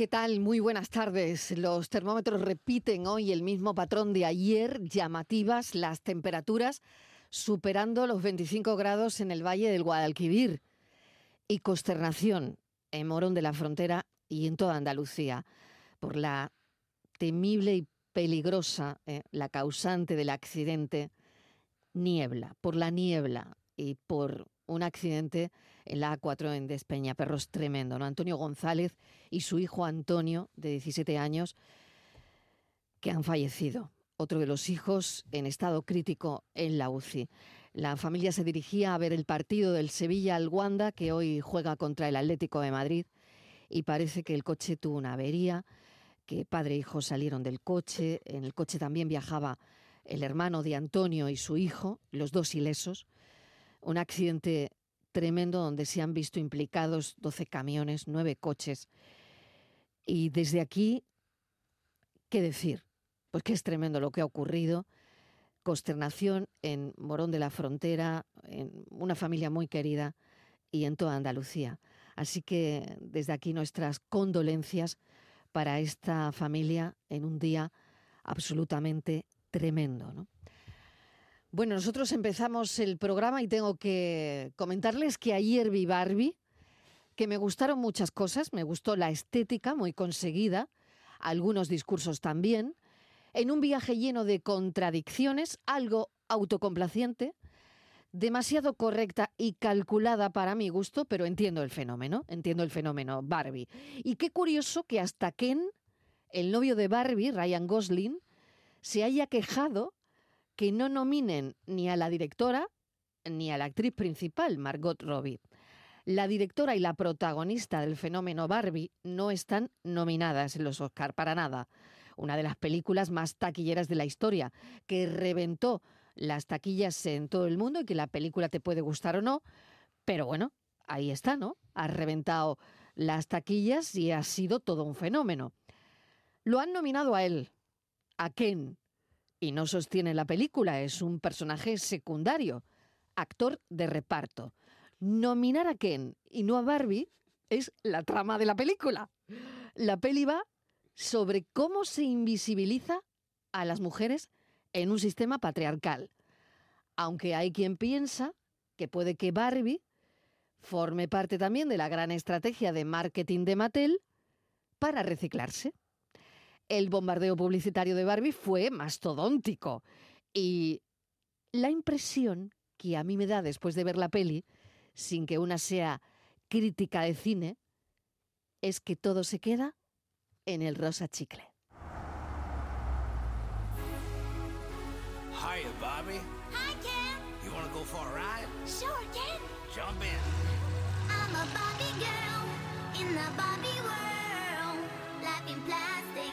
¿Qué tal? Muy buenas tardes. Los termómetros repiten hoy el mismo patrón de ayer, llamativas las temperaturas superando los 25 grados en el Valle del Guadalquivir y consternación en Morón de la Frontera y en toda Andalucía por la temible y peligrosa, eh, la causante del accidente, niebla, por la niebla y por un accidente en la A4 en Despeñaperros tremendo. ¿no? Antonio González y su hijo Antonio, de 17 años, que han fallecido. Otro de los hijos en estado crítico en la UCI. La familia se dirigía a ver el partido del Sevilla al Wanda, que hoy juega contra el Atlético de Madrid, y parece que el coche tuvo una avería, que padre e hijo salieron del coche, en el coche también viajaba el hermano de Antonio y su hijo, los dos ilesos un accidente tremendo donde se han visto implicados 12 camiones, 9 coches. Y desde aquí, ¿qué decir? Pues que es tremendo lo que ha ocurrido. Consternación en Morón de la Frontera, en una familia muy querida y en toda Andalucía. Así que desde aquí nuestras condolencias para esta familia en un día absolutamente tremendo. ¿no? Bueno, nosotros empezamos el programa y tengo que comentarles que ayer vi Barbie, que me gustaron muchas cosas, me gustó la estética muy conseguida, algunos discursos también, en un viaje lleno de contradicciones, algo autocomplaciente, demasiado correcta y calculada para mi gusto, pero entiendo el fenómeno, entiendo el fenómeno Barbie. Y qué curioso que hasta Ken, el novio de Barbie, Ryan Gosling, se haya quejado que no nominen ni a la directora ni a la actriz principal, Margot Robbie. La directora y la protagonista del fenómeno Barbie no están nominadas en los Oscar para nada. Una de las películas más taquilleras de la historia, que reventó las taquillas en todo el mundo y que la película te puede gustar o no, pero bueno, ahí está, ¿no? Ha reventado las taquillas y ha sido todo un fenómeno. Lo han nominado a él, a Ken, y no sostiene la película, es un personaje secundario, actor de reparto. Nominar a Ken y no a Barbie es la trama de la película. La peli va sobre cómo se invisibiliza a las mujeres en un sistema patriarcal. Aunque hay quien piensa que puede que Barbie forme parte también de la gran estrategia de marketing de Mattel para reciclarse el bombardeo publicitario de Barbie fue mastodóntico. Y la impresión que a mí me da después de ver la peli, sin que una sea crítica de cine, es que todo se queda en el rosa chicle. Hi, Bobby. Hi, Ken. You want to go for a ride? Sure, Ken. Jump in. I'm a Barbie girl in the Barbie world. Life in plastic,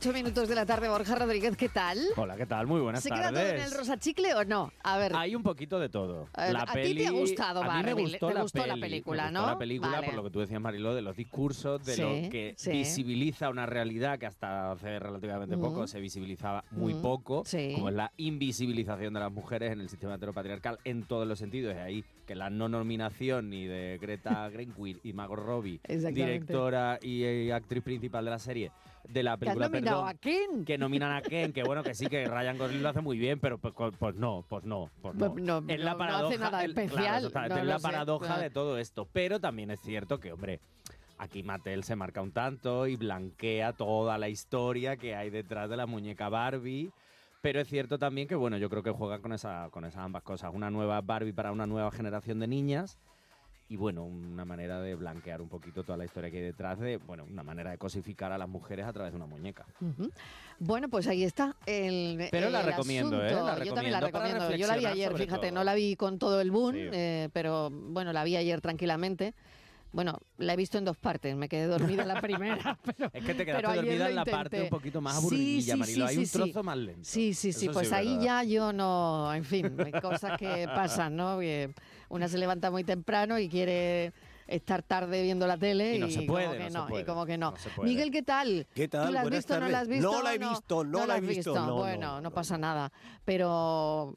8 minutos de la tarde, Borja Rodríguez, ¿qué tal? Hola, ¿qué tal? Muy buenas ¿Se tardes. ¿Se queda todo en el rosachicle o no? A ver. Hay un poquito de todo. A, ver, la ¿a peli... ti te ha gustado, Barbie. A mí me gustó, ¿Te la, gustó peli? la, película, me ¿no? Gustó la película, vale. por lo que tú decías, Mariló, de los discursos, de sí, lo que sí. visibiliza una realidad que hasta hace relativamente mm. poco se visibilizaba muy mm. poco, sí. como es la invisibilización de las mujeres en el sistema heteropatriarcal en todos los sentidos. Es ahí que la no nominación ni de Greta Greenwill y Margot Robbie, directora y, y actriz principal de la serie, de la Que han película nominado Perdón, a Ken. que nominan a Ken, que bueno, que sí, que Ryan Gosling lo hace muy bien, pero pues, co- pues no, pues no, pues no. Pues no, es la no- no paradoja, hace nada el- claro, especial, no es la sé, paradoja claro. de todo esto. Pero también es cierto que, hombre, aquí Mattel se marca un tanto y blanquea toda la historia que hay detrás de la muñeca Barbie. Pero es cierto también que, bueno, yo creo que juegan con, esa, con esas ambas cosas. Una nueva Barbie para una nueva generación de niñas y, bueno, una manera de blanquear un poquito toda la historia que hay detrás de, bueno, una manera de cosificar a las mujeres a través de una muñeca. Bueno, pues ahí está el Pero la recomiendo, ¿eh? Yo también la recomiendo. Yo la vi ayer, fíjate, todo. no la vi con todo el boom, Sí. eh, pero bueno, la vi ayer tranquilamente. Bueno, la he visto en dos partes, me quedé dormida en la primera, pero Es que te quedaste ayer dormida en la parte un poquito más aburridilla, sí, Marilo. sí, Hay un trozo más lento. Sí, sí, sí, Eso pues es ahí verdad. ya yo no, en fin, hay cosas que pasan, ¿no? Que una se levanta muy temprano y quiere estar tarde viendo la tele Y no se puede, como que no se no, y puede, como que no. no se puede. Miguel, ¿qué tal? ¿Qué tal? ¿Tú la has Buenas visto o no tardes. la has visto? No la he visto, no la he visto, no, bueno, no, pasa nada. Pero,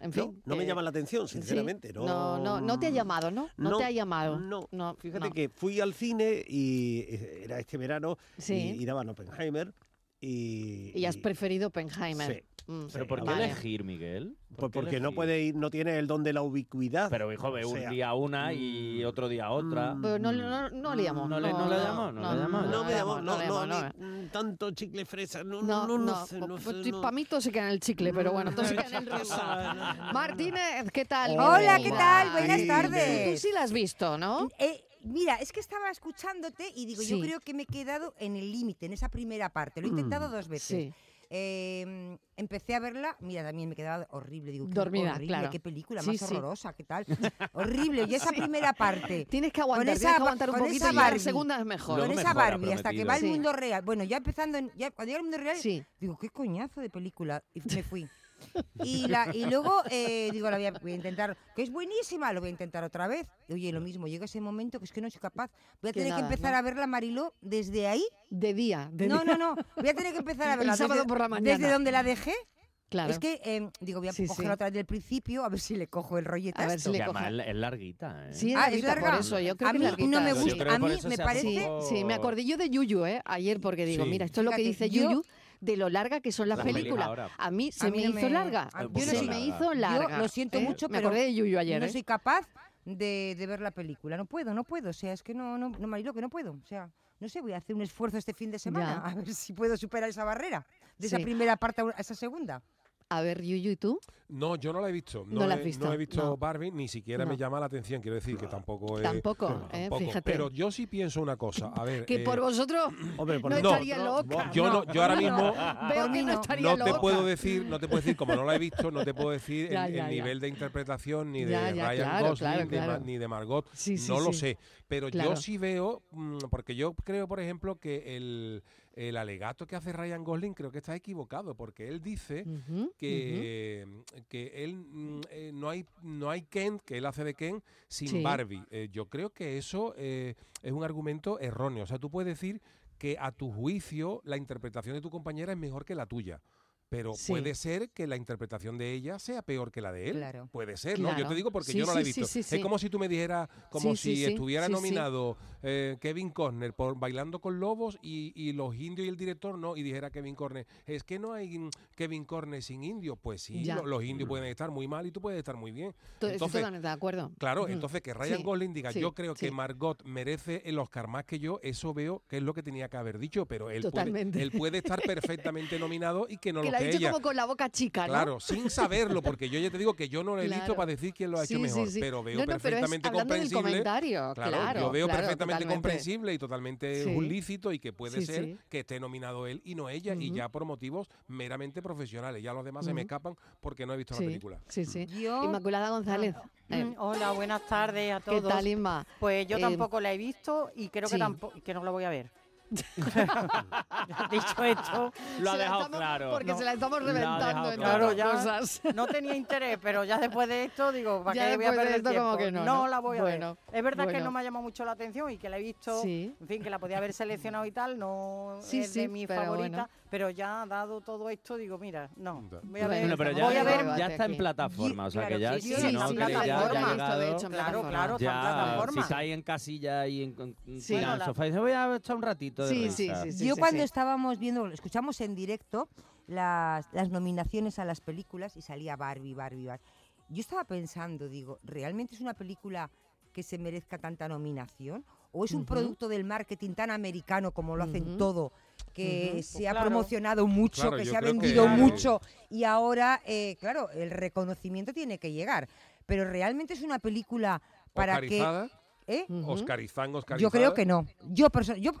en fin. No, no me eh, llama la atención, sí, sinceramente. no, no, no, no te ha llamado, ¿no? No, te ha llamado. No, no Fíjate no. que fui al cine y eh, era este verano Sí. y, y daban Oppenheimer y... Y has preferido Oppenheimer. Sí. Mm, ¿Pero por qué vale. elegir, Miguel? ¿Por Pues porque no elegir? puede ir, no tiene el don de la ubicuidad. Pero, hijo, ve O un sea, día una y mm, otro día otra. mm, Pero no, no, no le llamó. No le- no le llamó, no le llamó. No me le llamó, no, le no, no. mm, tanto chicle fresa, no, No, no, no, no, sé, no sé, no. para mí todo se queda en el chicle, pero bueno, todo se queda en el rosa. Martínez, ¿qué tal? Hola, ¿qué tal? Buenas Sí. tardes. Tú sí la has visto, ¿no? Eh, mira, es que estaba escuchándote y digo, Sí. yo creo que me he quedado en el límite, en esa primera parte. Lo he intentado dos veces. Sí. Eh, empecé a verla, mira, también me quedaba horrible. Digo, qué Dormida, horrible, claro. qué película Sí, más sí. horrorosa, qué tal. horrible. Y esa primera parte. Tienes que aguantar, esa tienes que ba- aguantar un con poquito y ya la Barbie. segunda es mejor. Luego con esa mejora, Barbie hasta que va al Sí. mundo real. Bueno, ya empezando, en, ya, cuando llega al mundo real, Sí. digo, qué coñazo de película. Y me fui. Y, la, y luego eh, digo, la voy a, voy a intentar, que es buenísima, lo voy a intentar otra vez. Y, Oye, lo mismo, llega ese momento que es que no soy capaz. Voy a Que tener nada, que empezar ¿no? a verla, Mariló, desde ahí. De día, de No, día. no, no. Voy a tener que empezar a El verla. sábado desde, por la mañana. Desde donde la dejé. Claro. Es que, eh, digo, voy a Sí, cogerla sí. otra vez del principio, a ver si le cojo el rollete. A ver si le además es larguita, ¿eh? Sí, es Ah, ¿es larguita, por larga? eso, yo creo A que mí larguita, no me. Yo gusta. A mí me parece- poco- Sí, me acordé yo de Yuyu, ¿eh? Ayer, porque digo, Sí. mira, esto es lo que dice yo- Yuyu de lo larga que son las, películas. A mí se A mí me hizo me- larga. poquito se me hizo larga. Yo lo siento ¿eh? mucho, Me pero acordé de Yuyu ayer, no ¿eh? soy capaz de, de ver la película. No puedo, no puedo. O sea, es que no, no, no, Marilo, que no puedo. O sea, no sé, voy a hacer un esfuerzo este fin de semana Ya. a ver si puedo superar esa barrera. De esa primera parte a esa segunda. A ver, Yuyu, ¿y tú? No, yo no la he visto. No No, la has he, visto, no he visto no. Barbie, ni siquiera No. me llama la atención. Quiero decir que tampoco es. Tampoco, ¿eh? Fíjate. Pero yo sí pienso una cosa. A ver. Que eh, por vosotros Hombre, por no no, estaría loca. yo no, yo ahora mismo Veo que no estaría no te loca. puedo decir, no te puedo decir, como no la he visto, no te puedo decir Ya, el, ya, el ya. nivel de interpretación ni de Ya, ya, Ryan claro, Gosling claro, claro. ni de Margot. Sí, sí, no lo sé. Pero Claro. yo sí veo, mm, porque yo creo, por ejemplo, que el, el alegato que hace Ryan Gosling creo que está equivocado, porque él dice que, que él mm, eh, no hay no hay Ken que él hace de Ken sin Sí. Barbie. Eh, yo creo que eso eh, es un argumento erróneo. O sea tú puedes decir que a tu juicio la interpretación de tu compañera es mejor que la tuya pero Sí. puede ser que la interpretación de ella sea peor que la de él. Claro. Puede ser, ¿no? Yo te digo porque Sí, yo no la he sí, sí, visto. sí, sí. Es como si tú me dijeras, como si sí, estuviera sí, sí. nominado eh, Kevin Costner por Bailando con Lobos y, y los indios y el director no, y dijera Kevin Costner, es que no hay mm, Kevin Costner sin indios. Pues sí, los indios pueden estar muy mal y tú puedes estar muy bien. Entonces, totalmente de acuerdo. Claro, entonces que Ryan Sí, Gosling diga, sí, yo creo que. Margot merece el Oscar más que yo, eso veo que es lo que tenía que haber dicho, pero él, puede, él puede estar perfectamente nominado y que no que lo lo ha dicho ella. como con la boca chica, ¿no? Claro, sin saberlo, porque yo ya te digo que yo no lo he Claro. visto para decir quién lo ha hecho Sí, sí, mejor, sí. pero veo No, no, pero es perfectamente hablando del comprensible. comentario, claro, yo veo claro, perfectamente totalmente. comprensible y totalmente Sí. un lícito y que puede Sí, ser sí. que esté nominado él y no ella, y Ujú. ya por motivos meramente profesionales. Ya los demás se me escapan porque no he visto sí, la película. sí, sí. Yo- Inmaculada González. eh, Mm, Hola, buenas tardes a ¿Qué todos. tal, Inma? Pues yo Eh, tampoco la he visto y creo sí. que tampoco que no la voy a ver. Dicho esto, Lo ha dejado estamos- claro. Porque No. se la estamos reventando en claro. ya. cosas. no tenía interés, pero ya después de esto digo, ¿para Ya qué voy a después de perder esto tiempo? como que no, ¿no? la voy a Bueno, ver. Es verdad que bueno. no me ha llamado mucho la atención y que la he visto, Sí. en fin, que la podía haber seleccionado y tal, no Sí, es sí, de mi pero favorita, bueno. pero ya dado todo esto digo, mira, no, voy a ver, Bueno, pero ya, voy a ver ya está en plataforma, o sea que Claro, ya sí, si sí, no, sí, que ya- sí, hecho, en Claro, claro, está en Ya, plataforma. si está ahí en casilla y en, Sí. sofá dice, voy a echar un ratito de Sí, risa. sí, sí, sí. Yo sí, cuando sí. estábamos viendo, escuchamos en directo las, las nominaciones a las películas y salía Barbie, Barbie, Barbie. Yo estaba pensando, digo, ¿realmente es una película que se merezca tanta nominación? ¿O es un producto del marketing tan americano como lo hacen todo? Que Ujú. se Pues ha claro. promocionado mucho, Claro, que se ha que- vendido Claro. mucho y ahora, eh, claro, el reconocimiento tiene que llegar. Pero realmente es una película para que... ¿eh? Oscarizán. Yo creo que no. Yo, yo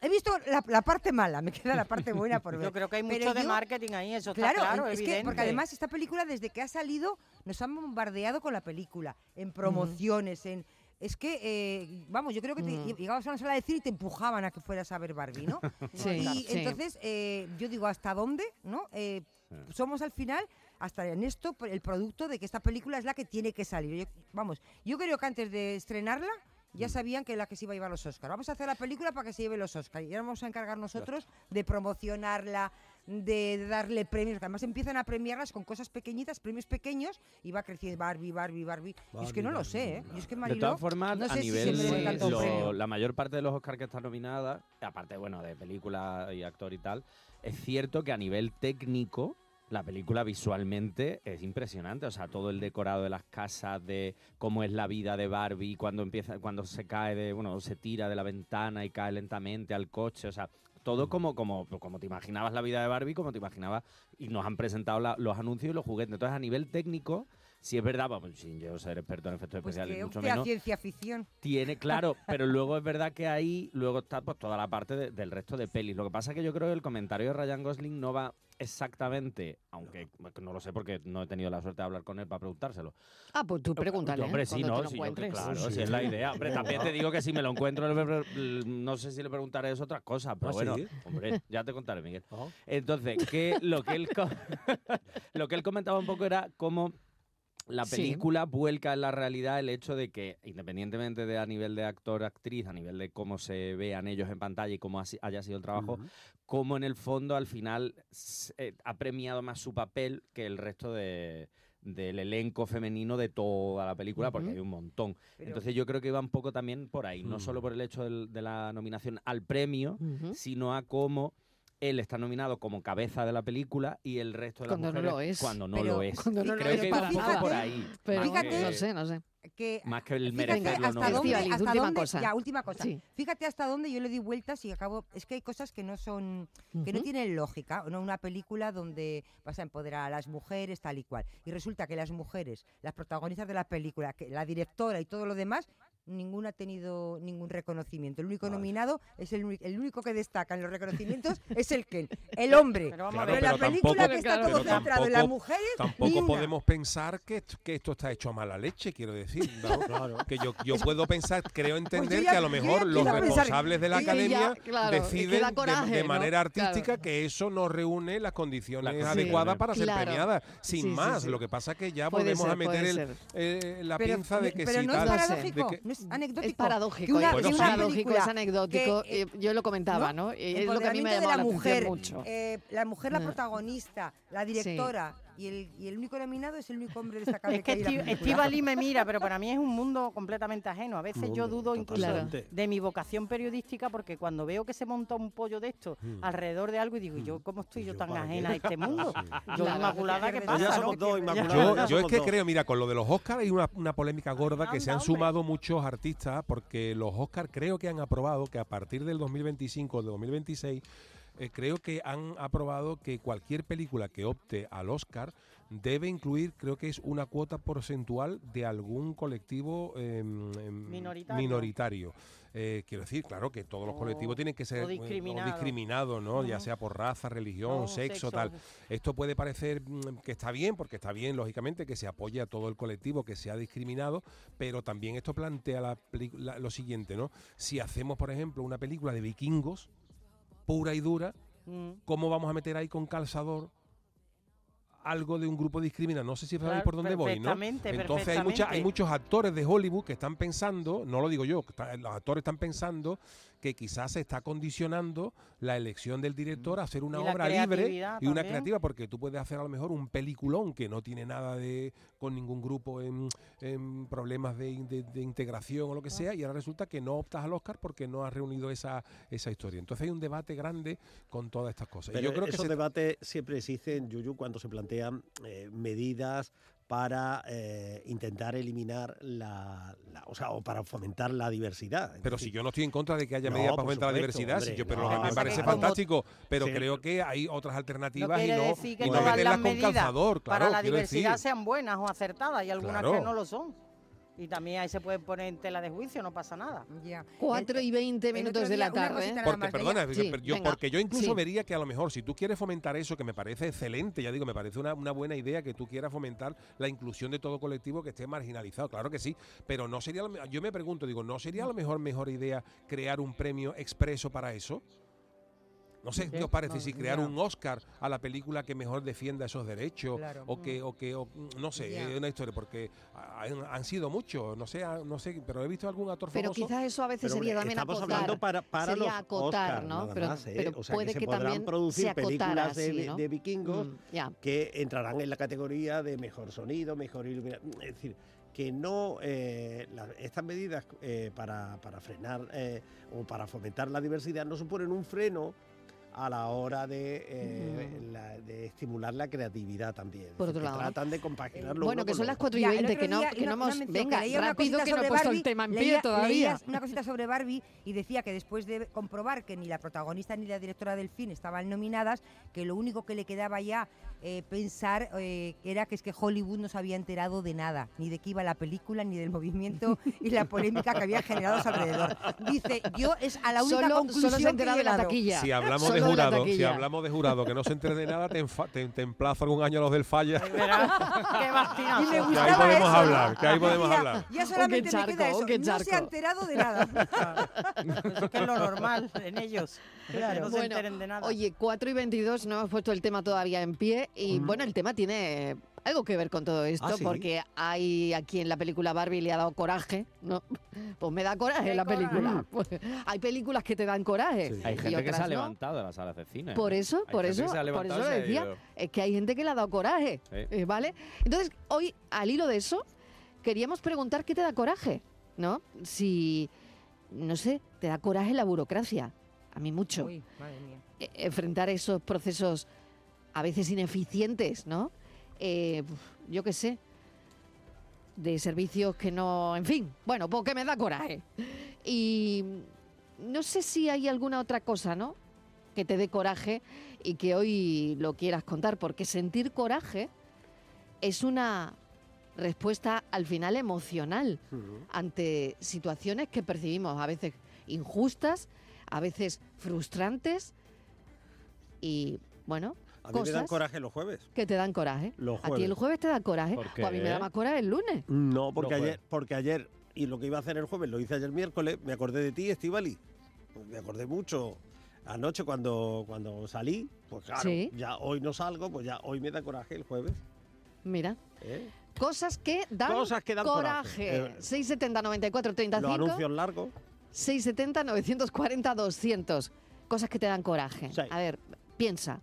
he visto la, la parte mala, me queda la parte buena por ver. Yo creo que hay Pero mucho de yo- marketing ahí, eso Claro, está claro, es que porque además esta película desde que ha salido nos han bombardeado con la película, en promociones, en es que eh, vamos, yo creo que te- Mm. llegabas a una sala de cine y te empujaban a que fueras a ver Barbie, ¿no? Sí, y sí. entonces eh, yo digo hasta dónde, ¿no? Eh, somos al final hasta en esto el producto de que esta película es la que tiene que salir. Yo- vamos, yo creo que antes de estrenarla ya sabían que la que se iba a llevar los Oscars. Vamos a hacer la película para que se lleve los Oscars. Y ahora vamos a encargar nosotros de promocionarla, de darle premios. que Además empiezan a premiarlas con cosas pequeñitas, premios pequeños, y va creciendo Barbie, Barbie, Barbie. y es que no lo sé, ¿eh? Y es que De Mariló, todas formas, no a sé si nivel lo- premio. la mayor parte de los Oscars que están nominadas, aparte bueno de película y actor y tal, es cierto que a nivel técnico la película visualmente es impresionante, o sea, todo el decorado de las casas, de cómo es la vida de Barbie cuando empieza, cuando se cae de, bueno, se tira de la ventana y cae lentamente al coche, o sea, todo como, como, como te imaginabas la vida de Barbie, como te imaginabas, y nos han presentado la- los anuncios y los juguetes. Entonces, a nivel técnico, si es verdad, pues, sin yo ser experto en efectos Pues especiales, que mucho menos, ciencia ficción. tiene, claro, pero luego es verdad que ahí luego está pues toda la parte de- del resto de pelis. Lo que pasa es que yo creo que el comentario de Ryan Gosling no va exactamente, aunque bueno, no lo sé porque no he tenido la suerte de hablar con él para preguntárselo. Ah, pues tú pregúntale. Hombre, sí, no, sí, yo claro, si es la idea. Hombre, también te digo que si me lo encuentro, no sé si le preguntaré es otra cosa, pero ¿Ah, bueno, sí? hombre, ya te contaré, Miguel. Ah. Entonces, que lo que él lo que él comentaba un poco era cómo la Sí. película vuelca en la realidad el hecho de que, independientemente de a nivel de actor, actriz, a nivel de cómo se vean ellos en pantalla y cómo haya sido el trabajo, cómo en el fondo al final eh, ha premiado más su papel que el resto de del elenco femenino de toda la película, porque hay un montón. Pero- Entonces yo creo que iba un poco también por ahí, no Mm. solo por el hecho del- de la nominación al premio, sino a cómo él está nominado como cabeza de la película y el resto de las Cuando no lo es. cuando no Pero- lo es. Cuando no lo Creo es que para un poco por ahí. Pero más Fíjate- que- no sé, no sé. Que Más que el Fíjate merecerlo hasta no. dónde, hasta última dónde- cosa. ya, última cosa. Sí. Fíjate hasta dónde yo le di vueltas y acabo, es que hay cosas que no son, que no tienen lógica, no una película donde vas a empoderar a las mujeres tal y cual. Y resulta que las mujeres, las protagonistas de la película, que la directora y todo lo demás, ninguna ha tenido ningún reconocimiento. El único nominado es el, el único que destaca en los reconocimientos es el Ken, el hombre. Pero vamos a Claro, ver, Pero la pero película tampoco- que está todo pero centrado en las tampoco- mujeres, ni Tampoco una. podemos pensar que, esto- que esto está hecho a mala leche, quiero decir. ¿no? Claro. Que yo, yo puedo pensar, creo entender Pues ya- que a lo mejor los pensar- responsables de la ya, academia claro, deciden de- manera artística Claro. que eso no reúne las condiciones Las adecuadas para ser premiada. Sin Sí, más, sí. lo que pasa es que ya Puede volvemos a meter eh, la pero, pinza de que pero si no tal. Es No no es anecdótico. Es paradójico, que una- es Bueno, una paradójico, es anecdótico. que, eh, yo lo comentaba, ¿no? Eh, Es lo que a mí me ha llamado la la mujer, atención mucho. eh, la mujer, la Ah. protagonista, la directora y, el, y el único nominado es el único hombre destacable Es que hay en la Esti- película. Estíbaliz me mira, pero para mí es un mundo completamente ajeno. A veces yo dudo incluso de mi vocación periodística porque cuando veo que se monta un pollo de esto alrededor de algo y digo, ¿y yo cómo estoy ¿Y yo yo tan qué? ajena a este mundo? Yo Claro. inmaculada, ¿qué Pues ya pasa? somos no? dos, Que- Inmaculada. Yo, es que dos. creo, mira, con lo de los Oscars hay una, una polémica gorda que se han hombre. sumado muchos artistas porque los Oscars creo que han aprobado que a partir del 2025 o del 2026 eh, creo que han aprobado que cualquier película que opte al Oscar debe incluir, creo que es una cuota porcentual de algún colectivo em, em, Minoritario. minoritario. Eh, quiero decir, claro que todos los O- colectivos tienen que ser discriminados, ¿no? Ya sea por raza, religión, No, sexo, sexo. tal. Esto puede parecer mm, que está bien, porque está bien, lógicamente, que se apoye a todo el colectivo que se ha discriminado, pero también esto plantea la la- lo siguiente, ¿no? Si hacemos, por ejemplo, una película de vikingos, pura y dura, Mm. ¿cómo vamos a meter ahí con calzador algo de un grupo discriminado. No sé si sabéis Claro, por dónde voy, ¿no? Entonces hay, mucha- hay muchos actores de Hollywood que están pensando, no lo digo yo, los actores están pensando que quizás se está condicionando la elección del director a hacer una Y obra libre y una creativa, porque tú puedes hacer a lo mejor un peliculón que no tiene nada de con ningún grupo en, en problemas de, in- de- de integración o lo que sea, y ahora resulta que no optas al Oscar porque no has reunido esa, esa historia. Entonces hay un debate grande con todas estas cosas. Y Pero yo creo que esos debates siempre existen, Yuyu, cuando se plantean eh, medidas para eh, intentar eliminar la, la- o sea, o para fomentar la diversidad. Es Pero decir, si yo no estoy en contra de que haya No, medidas para fomentar la diversidad, si hombre, yo, pero no. me- Lo que me pasa parece que fantástico, pero Sí. creo que hay otras No alternativas y quiere no, decir que y no todas las con medidas calzador, claro, para la diversidad decir. sean buenas o acertadas y algunas que no lo son. Y también ahí se puede poner en tela de juicio, no pasa nada. Ya. 4 y 20 el minutos de la tarde. nada Porque, perdona, Sí, yo, venga, porque yo incluso sí. vería que a lo mejor si tú quieres fomentar eso, que me parece excelente, ya digo, me parece una, una buena idea que tú quieras fomentar la inclusión de todo colectivo que esté marginalizado, claro que sí, pero no sería, yo me pregunto, digo, ¿no sería a lo mejor mejor idea crear un premio expreso para eso? No sé qué os parece, No, si crear un Oscar a la película que mejor defienda esos derechos, Claro. o que, o que, o, no sé, es una historia, porque han, han sido muchos, no sé, no sé, pero he visto algún actor Pero famoso. quizás eso a veces pero, sería también estamos acotar. hablando para, para sería los acotar, Oscar, ¿no? nada Pero, más, ¿eh? pero o sea, puede que se que podrán también producir se acotara películas de, así, de- ¿no? de vikingos Mm, que entrarán en la categoría de mejor sonido, mejor iluminación. Es decir, que no eh, la- estas medidas eh, para, para frenar eh, o para fomentar la diversidad no suponen un freno a la hora de, eh, la- de estimular la creatividad también. Por otro lado. tratan de compaginar lo Bueno, que son las otro. 4 y Ya, el 20, otro que no, día, que una- no una hemos... mención, Venga, rápido cosita que no he el Barbie, tema en pie leía- todavía. leías una cosita sobre Barbie y decía que después de comprobar que ni la protagonista ni la directora del film estaban nominadas, que lo único que le quedaba ya eh, pensar eh, era que es que Hollywood no se había enterado de nada, ni de qué iba la película, ni del movimiento y la polémica que había generado a su alrededor. Dice, yo es a la única Solo, conclusión solo se que he de la taquilla. Si hablamos Solo de jurado, si hablamos de jurado que no se entere de nada, te, enfa- te, te emplazo algún año a los del falla. Qué. Que ahí podemos eso. hablar, que ahí podemos hablar. Ya solamente charco, me queda eso. qué No se ha enterado de nada. Eso que es lo normal en ellos. que no se enteren de nada. Oye, 4 y 22, no hemos puesto el tema todavía en pie y Mm. bueno, el tema tiene algo que ver con todo esto Ah, ¿sí? porque hay aquí en la película Barbie le ha dado coraje, ¿no? Pues me da coraje la coraje. película. Pues, hay películas que te dan coraje. Sí. Hay y gente que se ha no. levantado de las salas de cine. Por eso, por eso, por eso decía. Es que hay gente que le ha dado coraje, Sí. eh, ¿vale? Entonces, hoy, al hilo de eso, queríamos preguntar qué te da coraje, ¿no? Si, no sé, te da coraje la burocracia. A mí mucho. Uy, madre mía. eh, enfrentar esos procesos a veces ineficientes, ¿no? Eh, yo qué sé, de servicios que no, en fin, bueno, pues que me da coraje. Y no sé si hay alguna otra cosa, ¿no? Que te dé coraje y que hoy lo quieras contar, porque sentir coraje es una respuesta al final emocional ante situaciones que percibimos a veces injustas, a veces frustrantes y, bueno, A mí me dan coraje los jueves. que te dan coraje. Los A ti el jueves. jueves te da coraje, ¿Por pues a mí me da más coraje el lunes. No, porque Los ayer, jueves. porque ayer, y lo que iba a hacer el jueves lo hice ayer miércoles, me acordé de ti, Estivali. Me acordé mucho. Anoche cuando, cuando salí, pues claro, Sí. ya hoy no salgo, pues ya hoy me da coraje el jueves. Mira, ¿eh? cosas que dan Cosas que dan coraje. coraje. Eh, 670 94 Los 35 anuncios largos. 670 940 200. Cosas que te dan coraje. Sí. A ver, piensa.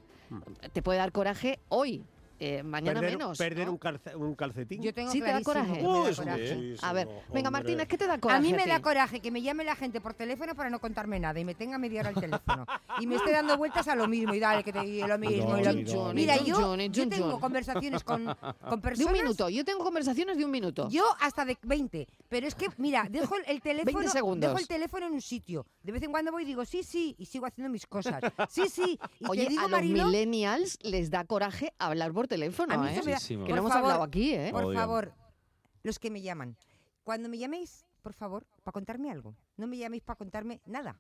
Te puede dar coraje hoy, eh, mañana perder menos. perder ¿no? un, calce- un calcetín. Yo tengo Sí te da coraje. da A ver, venga hombre. Martínez, ¿qué te da coraje? A mí me da coraje que me llame la gente por teléfono para no contarme nada y me tenga media hora al teléfono. y me esté dando vueltas a lo mismo y dale, que te y lo mismo. y lo. Mira, yo, yo tengo conversaciones con, con De personas. un minuto. Yo tengo conversaciones de un minuto. Yo hasta de 20. Pero es que, mira, dejo el, el teléfono. 20 segundos. Dejo el teléfono en un sitio. De vez en cuando voy y digo, sí, sí, y sigo haciendo mis cosas. Sí, sí. Y Oye, te digo, a los millennials les da coraje hablar por teléfono, A mí ¿eh? Que no hemos favor, hablado aquí, ¿eh? Por favor, los que me llaman. Cuando me llaméis, por favor, para contarme algo. No me llaméis para contarme nada.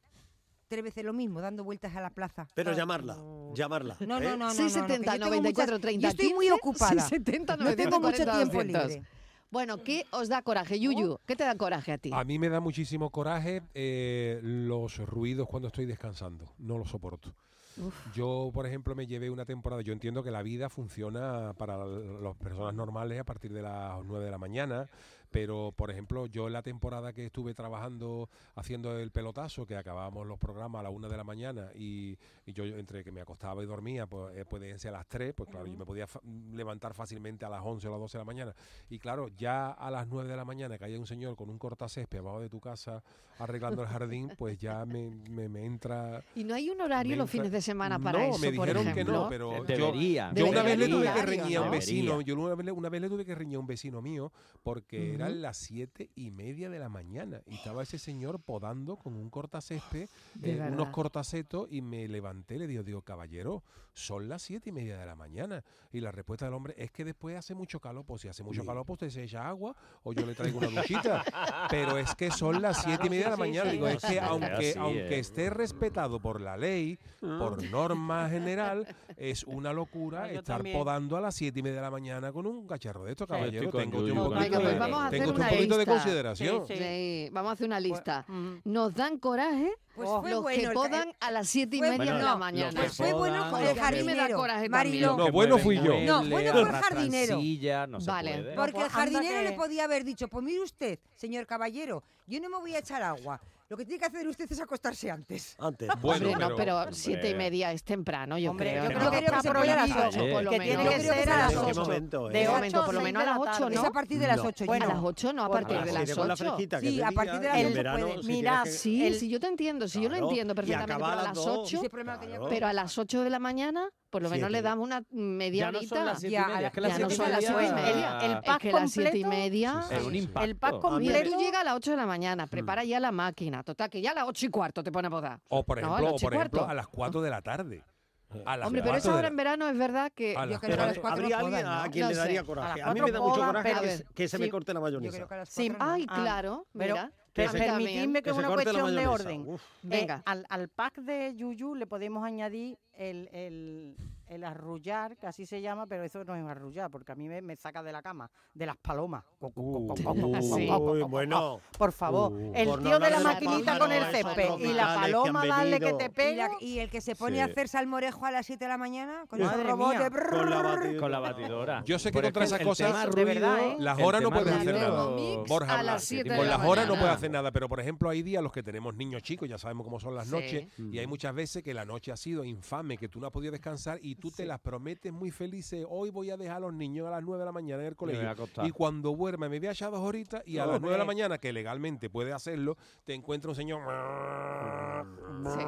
Tres veces lo mismo, dando vueltas a la plaza. Pero llamarla, llamarla. No, ¿eh? no, no, no. que 670 yo tengo 94 muchas- 30 Yo estoy muy 15, ocupada. 670 No tengo mucho 90 tiempo 200. libre. Bueno, ¿qué os da coraje, Yuyu? ¿Qué te da coraje a ti? A mí me da muchísimo coraje eh, los ruidos cuando estoy descansando. No los soporto. Yo, por ejemplo, me llevé una temporada. Yo entiendo que la vida funciona para las personas normales a partir de las 9 de la mañana pero por ejemplo, yo en la temporada que estuve trabajando haciendo el pelotazo, que acabábamos los programas a la una de la mañana y, yo entre que me acostaba y dormía, pues eh, pueden ser a las 3, pues claro, yo me podía mm, levantar fácilmente a las 11 o las 12 de la mañana. Y claro, ya a las 9 de la mañana que haya un señor con un cortacésped abajo de tu casa arreglando el jardín, pues ya me, me, entra... ¿Y no hay un horario los fines de semana para no, eso, me dijeron por que no, pero debería, yo, yo una vez le tuve que reñir a un vecino, yo una vez le tuve que reñir a un vecino mío porque las siete y media de la mañana y estaba ese señor podando con un cortacésped, eh, unos cortacetos y me levanté, le digo, digo, caballero, son las siete y media de la mañana. Y la respuesta del hombre es que después hace mucho calor, pues si hace mucho sí. calor, pues usted se echa agua o yo le traigo una duchita. Pero es que son las siete y media de la mañana. Digo, es que aunque, aunque esté respetado por la ley, por norma general, es una locura estar podando a las siete y media de la mañana con un cacharro de esto, caballero. Tengo un poquito de... Vamos a hacer una un poquito lista. de consideración. Vamos a hacer una pues, lista. Nos dan coraje pues oh, los bueno, que podan a las siete y media de la mañana. Pues fue bueno el jardinero. Me coraje Marilo. No, bueno fui yo. No, bueno fue el jardinero. Vale. Porque el jardinero le podía haber dicho, pues mire usted, señor caballero, yo no me voy a echar agua lo que tiene que hacer usted es acostarse antes. Antes. Bueno, no, pero, siete y media es temprano, yo hombre, creo. Yo creo que, que, está prohibido, a las 8, por lo que tiene que ser a las 8. Momento, eh? De 8, por lo menos a las 8, ¿no? Es a partir de las 8. Bueno, a las 8 no, a partir de las 8. Sí, a partir de las 8. Mira, sí, sí, yo te entiendo, sí, yo lo entiendo perfectamente, pero a las 8, pero a las de la mañana por lo menos sí, le damos una media ya no son las siete y media. Es que las ya no son las siete y media. El pack es que completo, y media. Es un impacto. El pack completo. Tú llegas a las 8 de la mañana, hmm. prepara ya la máquina. Total, que ya a las 8 y cuarto te pone a podar. O por ejemplo, no, a, o por ejemplo a las 4 de la tarde. Hombre, pero eso ahora en verano es verdad que a yo creo que a ¿Habría alguien a quien le daría coraje? A, mí me da mucho coraje que, se me corte la mayonesa. Sí, ay, ah. claro, pero, mira. Pero permitidme que, que una cuestión de orden. Eh, venga. Al, al, pack de Yuyu le podemos añadir el, el el arrullar, que así se llama, pero eso no es arrullar, porque a mí me, saca de la cama, de las palomas. Bueno. Por favor, el tío de la maquinita con el césped y la paloma darle que te pega. Y, el que se pone a hacer salmorejo a las 7 de la mañana con el robot de con, la batidora. Yo sé que contra esas cosas, ¿eh? las horas no puedes hacer nada. Borja, con las horas no puede hacer nada, pero por ejemplo hay días los que tenemos niños chicos, ya sabemos cómo son las noches, y hay muchas veces que la noche ha sido infame, que tú no has podido descansar y tú te las prometes muy felices. Hoy voy a dejar a los niños a las 9 de la mañana en el colegio. Y cuando duerme, me voy a echar dos horitas y a las 9 de la mañana, que legalmente puede hacerlo, te encuentra un señor. Sí,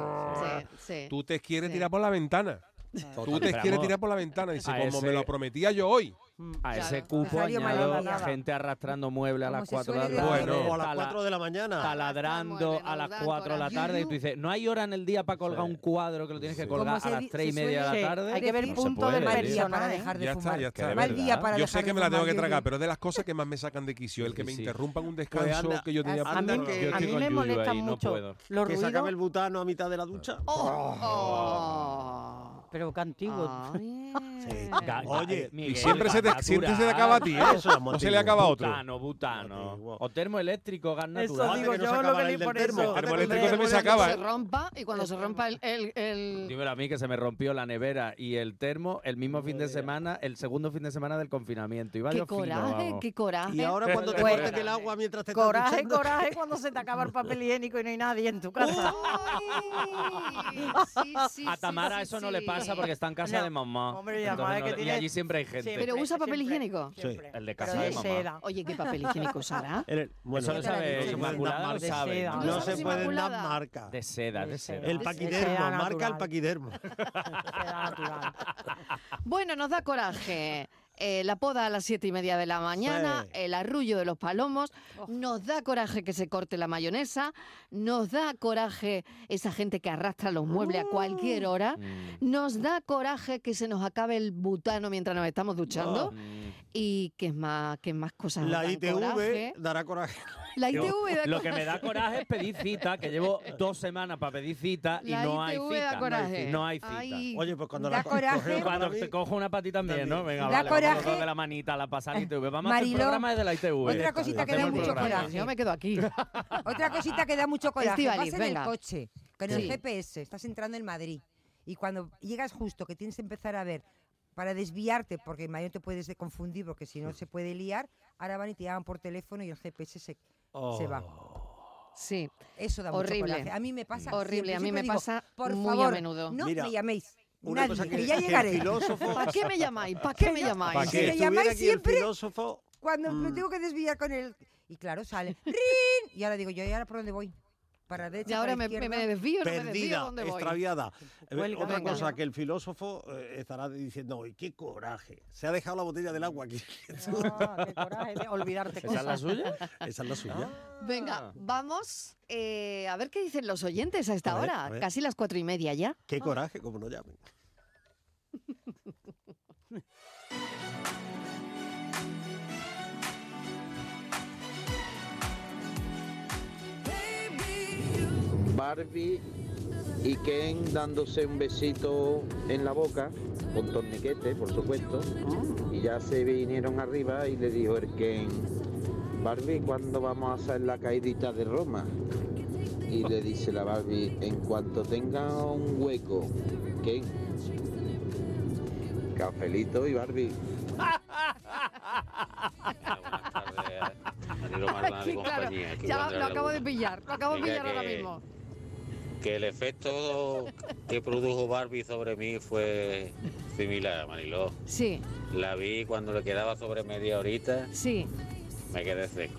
sí, ah. tú te quieres tirar por la ventana. Ah. Tú te quieres tirar por la ventana, dice, como ese- me lo prometía yo hoy. A ese cupo añado la gente arrastrando muebles a las 4 de la tarde. Bueno. O a las 4 de la mañana. Taladrando a las 4 de la tarde y tú dices, no hay hora en el día para colgar un cuadro que lo tienes que colgar a las 3 y media de la tarde. Hay que ver el No punto de puede, tío. María para dejar de Ya está, fumar. ya está. Mal día para yo sé que me la tengo que tragar, pero es de las cosas que más me sacan de quicio. El que me interrumpan un pues descanso que yo tenía anda A mí me Yuyu molestan mucho los que sacame ruidos. el butano a mitad de la ducha. Oh, oh pero que antiguo. Ah. Ay, sí. Oye, Miguel, y siempre se, te, siempre se te acaba a ti, ¿eh? Eso es no se le acaba a otro. Butano, butano. O termoeléctrico, gas natural. Eso digo que no lo que por termo. eso. Termoeléctrico también se acaba. Se ¿eh? rompa y cuando se rompa el, el, el... Dímelo a mí que se me rompió la nevera y el termo el mismo fin de semana, el segundo fin de semana del confinamiento. Iba qué coraje, fino, qué coraje. Y ahora cuando te corten pues, el agua mientras te Coraje, estás coraje coraje cuando se te acaba el papel higiénico y no hay nadie en tu casa. Uy, sí, sí, a Tamara eso no le pasa porque está en casa de mamá. Hombre, y, Entonces, no, tiene... y allí siempre hay gente. ¿Pero usa papel higiénico? Sí. El de casa de, mamá. Seda. Oye, ¿qué papel higiénico usará? El, bueno, Eso lo sabe No se pueden dar marca. De seda, de seda. El paquidermo, marca el paquidermo. Bueno, nos da coraje. eh, la poda a las siete y media de la mañana, el arrullo de los palomos, oh. nos da coraje que se corte la mayonesa, nos da coraje esa gente que arrastra los muebles a cualquier mm. hora, mm. nos da coraje que se nos acabe el butano mientras nos estamos duchando y que es más, que más cosas. La ITV dará coraje. La ITV da. Lo que me da coraje es pedir cita, que llevo dos semanas para pedir cita y no hay cita. No hay cita. Oye, pues cuando la coraje. Cuando te cojo una patita también, ¿no? Venga, da coraje. De la manita, la pasar ITV. Vamos a hacer el programa. Otra cosita que da mucho coraje. Yo me quedo aquí. Otra cosita que da mucho coraje. Vas en el coche, con el GPS, estás entrando en Madrid y cuando llegas justo que tienes que empezar a ver para desviarte, porque en mayo te puedes confundir, porque si no se puede liar, ahora van y te llaman por teléfono y el GPS se, se va. Sí. Eso da Horrible. mucho coraje. A mí me pasa Horrible, siempre. a mí me digo, pasa por muy a favor, menudo. No Mira, me llaméis. Una Nadie, cosa que, que, ya el llegaré. filósofo, ¿Para qué me llamáis? ¿Para qué me llamáis? para Si que me llamáis aquí el siempre- filósofo, Cuando me Mm. tengo que desviar con el... Y claro, sale. ¡Rin! Y ahora digo, ¿yo y ahora por dónde voy? ¿Para la derecha, Y ahora para me, desvío, no me desvío, perdida, ¿dónde extraviada. Eh, Otra venga. cosa que el filósofo eh, estará diciendo hoy, qué coraje. Se ha dejado la botella del agua aquí. Ah, qué coraje de olvidarte ¿Esa es la cosas. suya? Esa es la suya. Venga, vamos eh, a ver qué dicen los oyentes a esta A ver, hora. a ver. Casi las cuatro y media ya. Qué coraje, como no llamen. Barbie y Ken dándose un besito en la boca, con torniquete, por supuesto, y ya se vinieron arriba y le dijo el Ken, Barbie, ¿cuándo vamos a hacer la caidita de Roma? Y le dice la Barbie, en cuanto tenga un hueco, Ken, cafelito y Barbie. Sí, claro, ya lo, lo acabo de pillar, lo acabo de pillar ahora mismo. Que el efecto que produjo Barbie sobre mí fue similar, Mariló. Sí, La vi cuando le quedaba sobre media horita, sí, me quedé seco.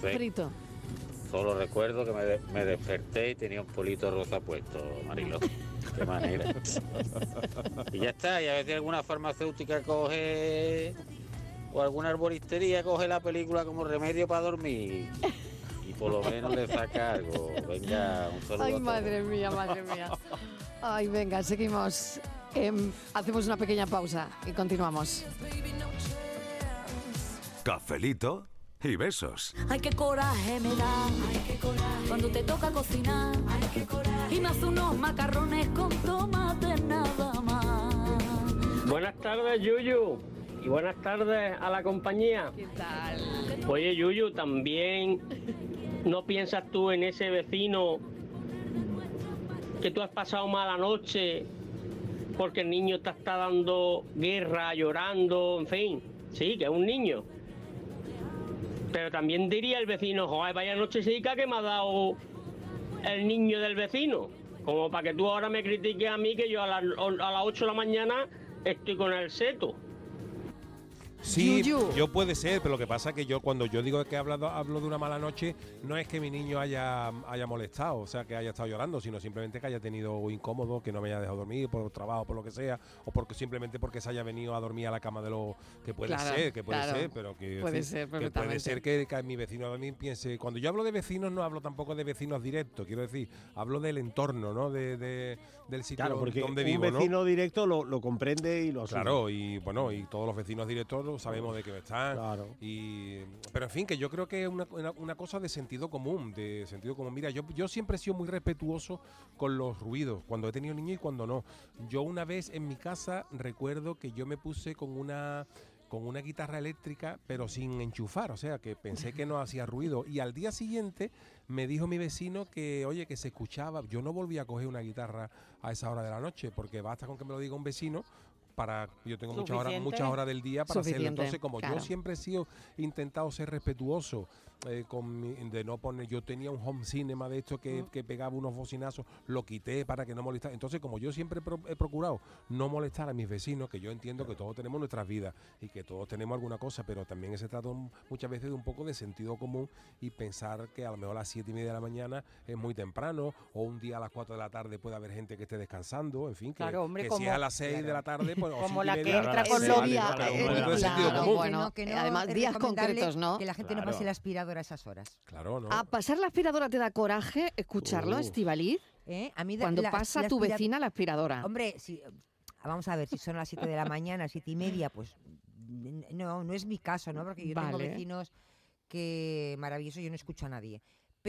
Seco. frito. Solo recuerdo que me, de- me desperté y tenía un polito rosa puesto, Mariló. Qué manera. y ya está, y a veces alguna farmacéutica coge o alguna arboristería coge la película como remedio para dormir. Y por lo menos le saca algo. Venga, un saludo. a Ay, todos. madre mía, madre mía. Ay, venga, seguimos. Em, hacemos una pequeña pausa y continuamos. Cafelito y besos. Ay, qué coraje me da cuando te toca cocinar y me hace unos macarrones con tomate nada más. Buenas tardes, Yuyu. Y buenas tardes a la compañía. ¿Qué tal? Oye, Yuyu, también no piensas tú en ese vecino que tú has pasado mala noche porque el niño te está dando guerra, llorando, en fin. Sí, que es un niño. Pero también diría el vecino, joder, vaya nochecica que me ha dado el niño del vecino. Como para que tú ahora me critiques a mí que yo a a las 8 de la mañana estoy con el seto. Sí, Yuyu. yo puede ser, pero lo que pasa es que yo cuando yo digo que he hablado, hablo de una mala noche, no es que mi niño haya, haya molestado, o sea, que haya estado llorando, sino simplemente que haya tenido incómodo, que no me haya dejado dormir por trabajo, por lo que sea, o porque simplemente porque se haya venido a dormir a la cama de lo que puede Claro, ser, que puede claro. ser, pero que, Puede decir, ser que puede ser que, que mi vecino también piense. Cuando yo hablo de vecinos, no hablo tampoco de vecinos directos, quiero decir, hablo del entorno, ¿no? De, de- del sitio Claro, porque donde un vivo, ¿no? vecino directo lo, lo comprende y lo asume. Claro, y bueno, y todos los vecinos directos sabemos de qué están. Claro. Y, pero en fin, que yo creo que es una, una- una cosa de sentido común, de sentido común. Mira, yo, yo siempre he sido muy respetuoso con los ruidos, cuando he tenido niños y cuando no. Yo una vez en mi casa recuerdo que yo me puse con una con una guitarra eléctrica, pero sin enchufar, o sea, que pensé que no hacía ruido. Y al día siguiente me dijo mi vecino que, oye, que se escuchaba. Yo no volví a coger una guitarra a esa hora de la noche, porque basta con que me lo diga un vecino para yo tengo muchas horas muchas horas del día para hacerlo. Entonces como claro. yo siempre he sido intentado ser respetuoso eh, con mi- de no poner yo tenía un home cinema de esto que, que pegaba unos bocinazos lo quité para que no molestara. Entonces como yo siempre pro- he procurado no molestar a mis vecinos que yo entiendo que todos tenemos nuestras vidas y que todos tenemos alguna cosa pero también se trata muchas veces de un poco de sentido común y pensar que a lo mejor a las siete y media de la mañana es muy temprano o un día a las 4 de la tarde puede haber gente que esté descansando en fin que, Claro, hombre, que como- si es a las 6 de la tarde pues, Como la que entra con pero eh, bueno, además días concretos, ¿no? Que la gente no pase el aspirador a esas horas. Claro, ¿no? ¿A pasar la aspiradora te da coraje escucharlo. Estivaliz? ¿eh? A mí Cuando la- pasa la tu vecina la aspiradora. Hombre, si, vamos a ver, si son las 7 de la mañana, siete y media, pues no, no es mi caso, ¿no? Porque yo tengo vecinos que maravilloso, yo no escucho a nadie.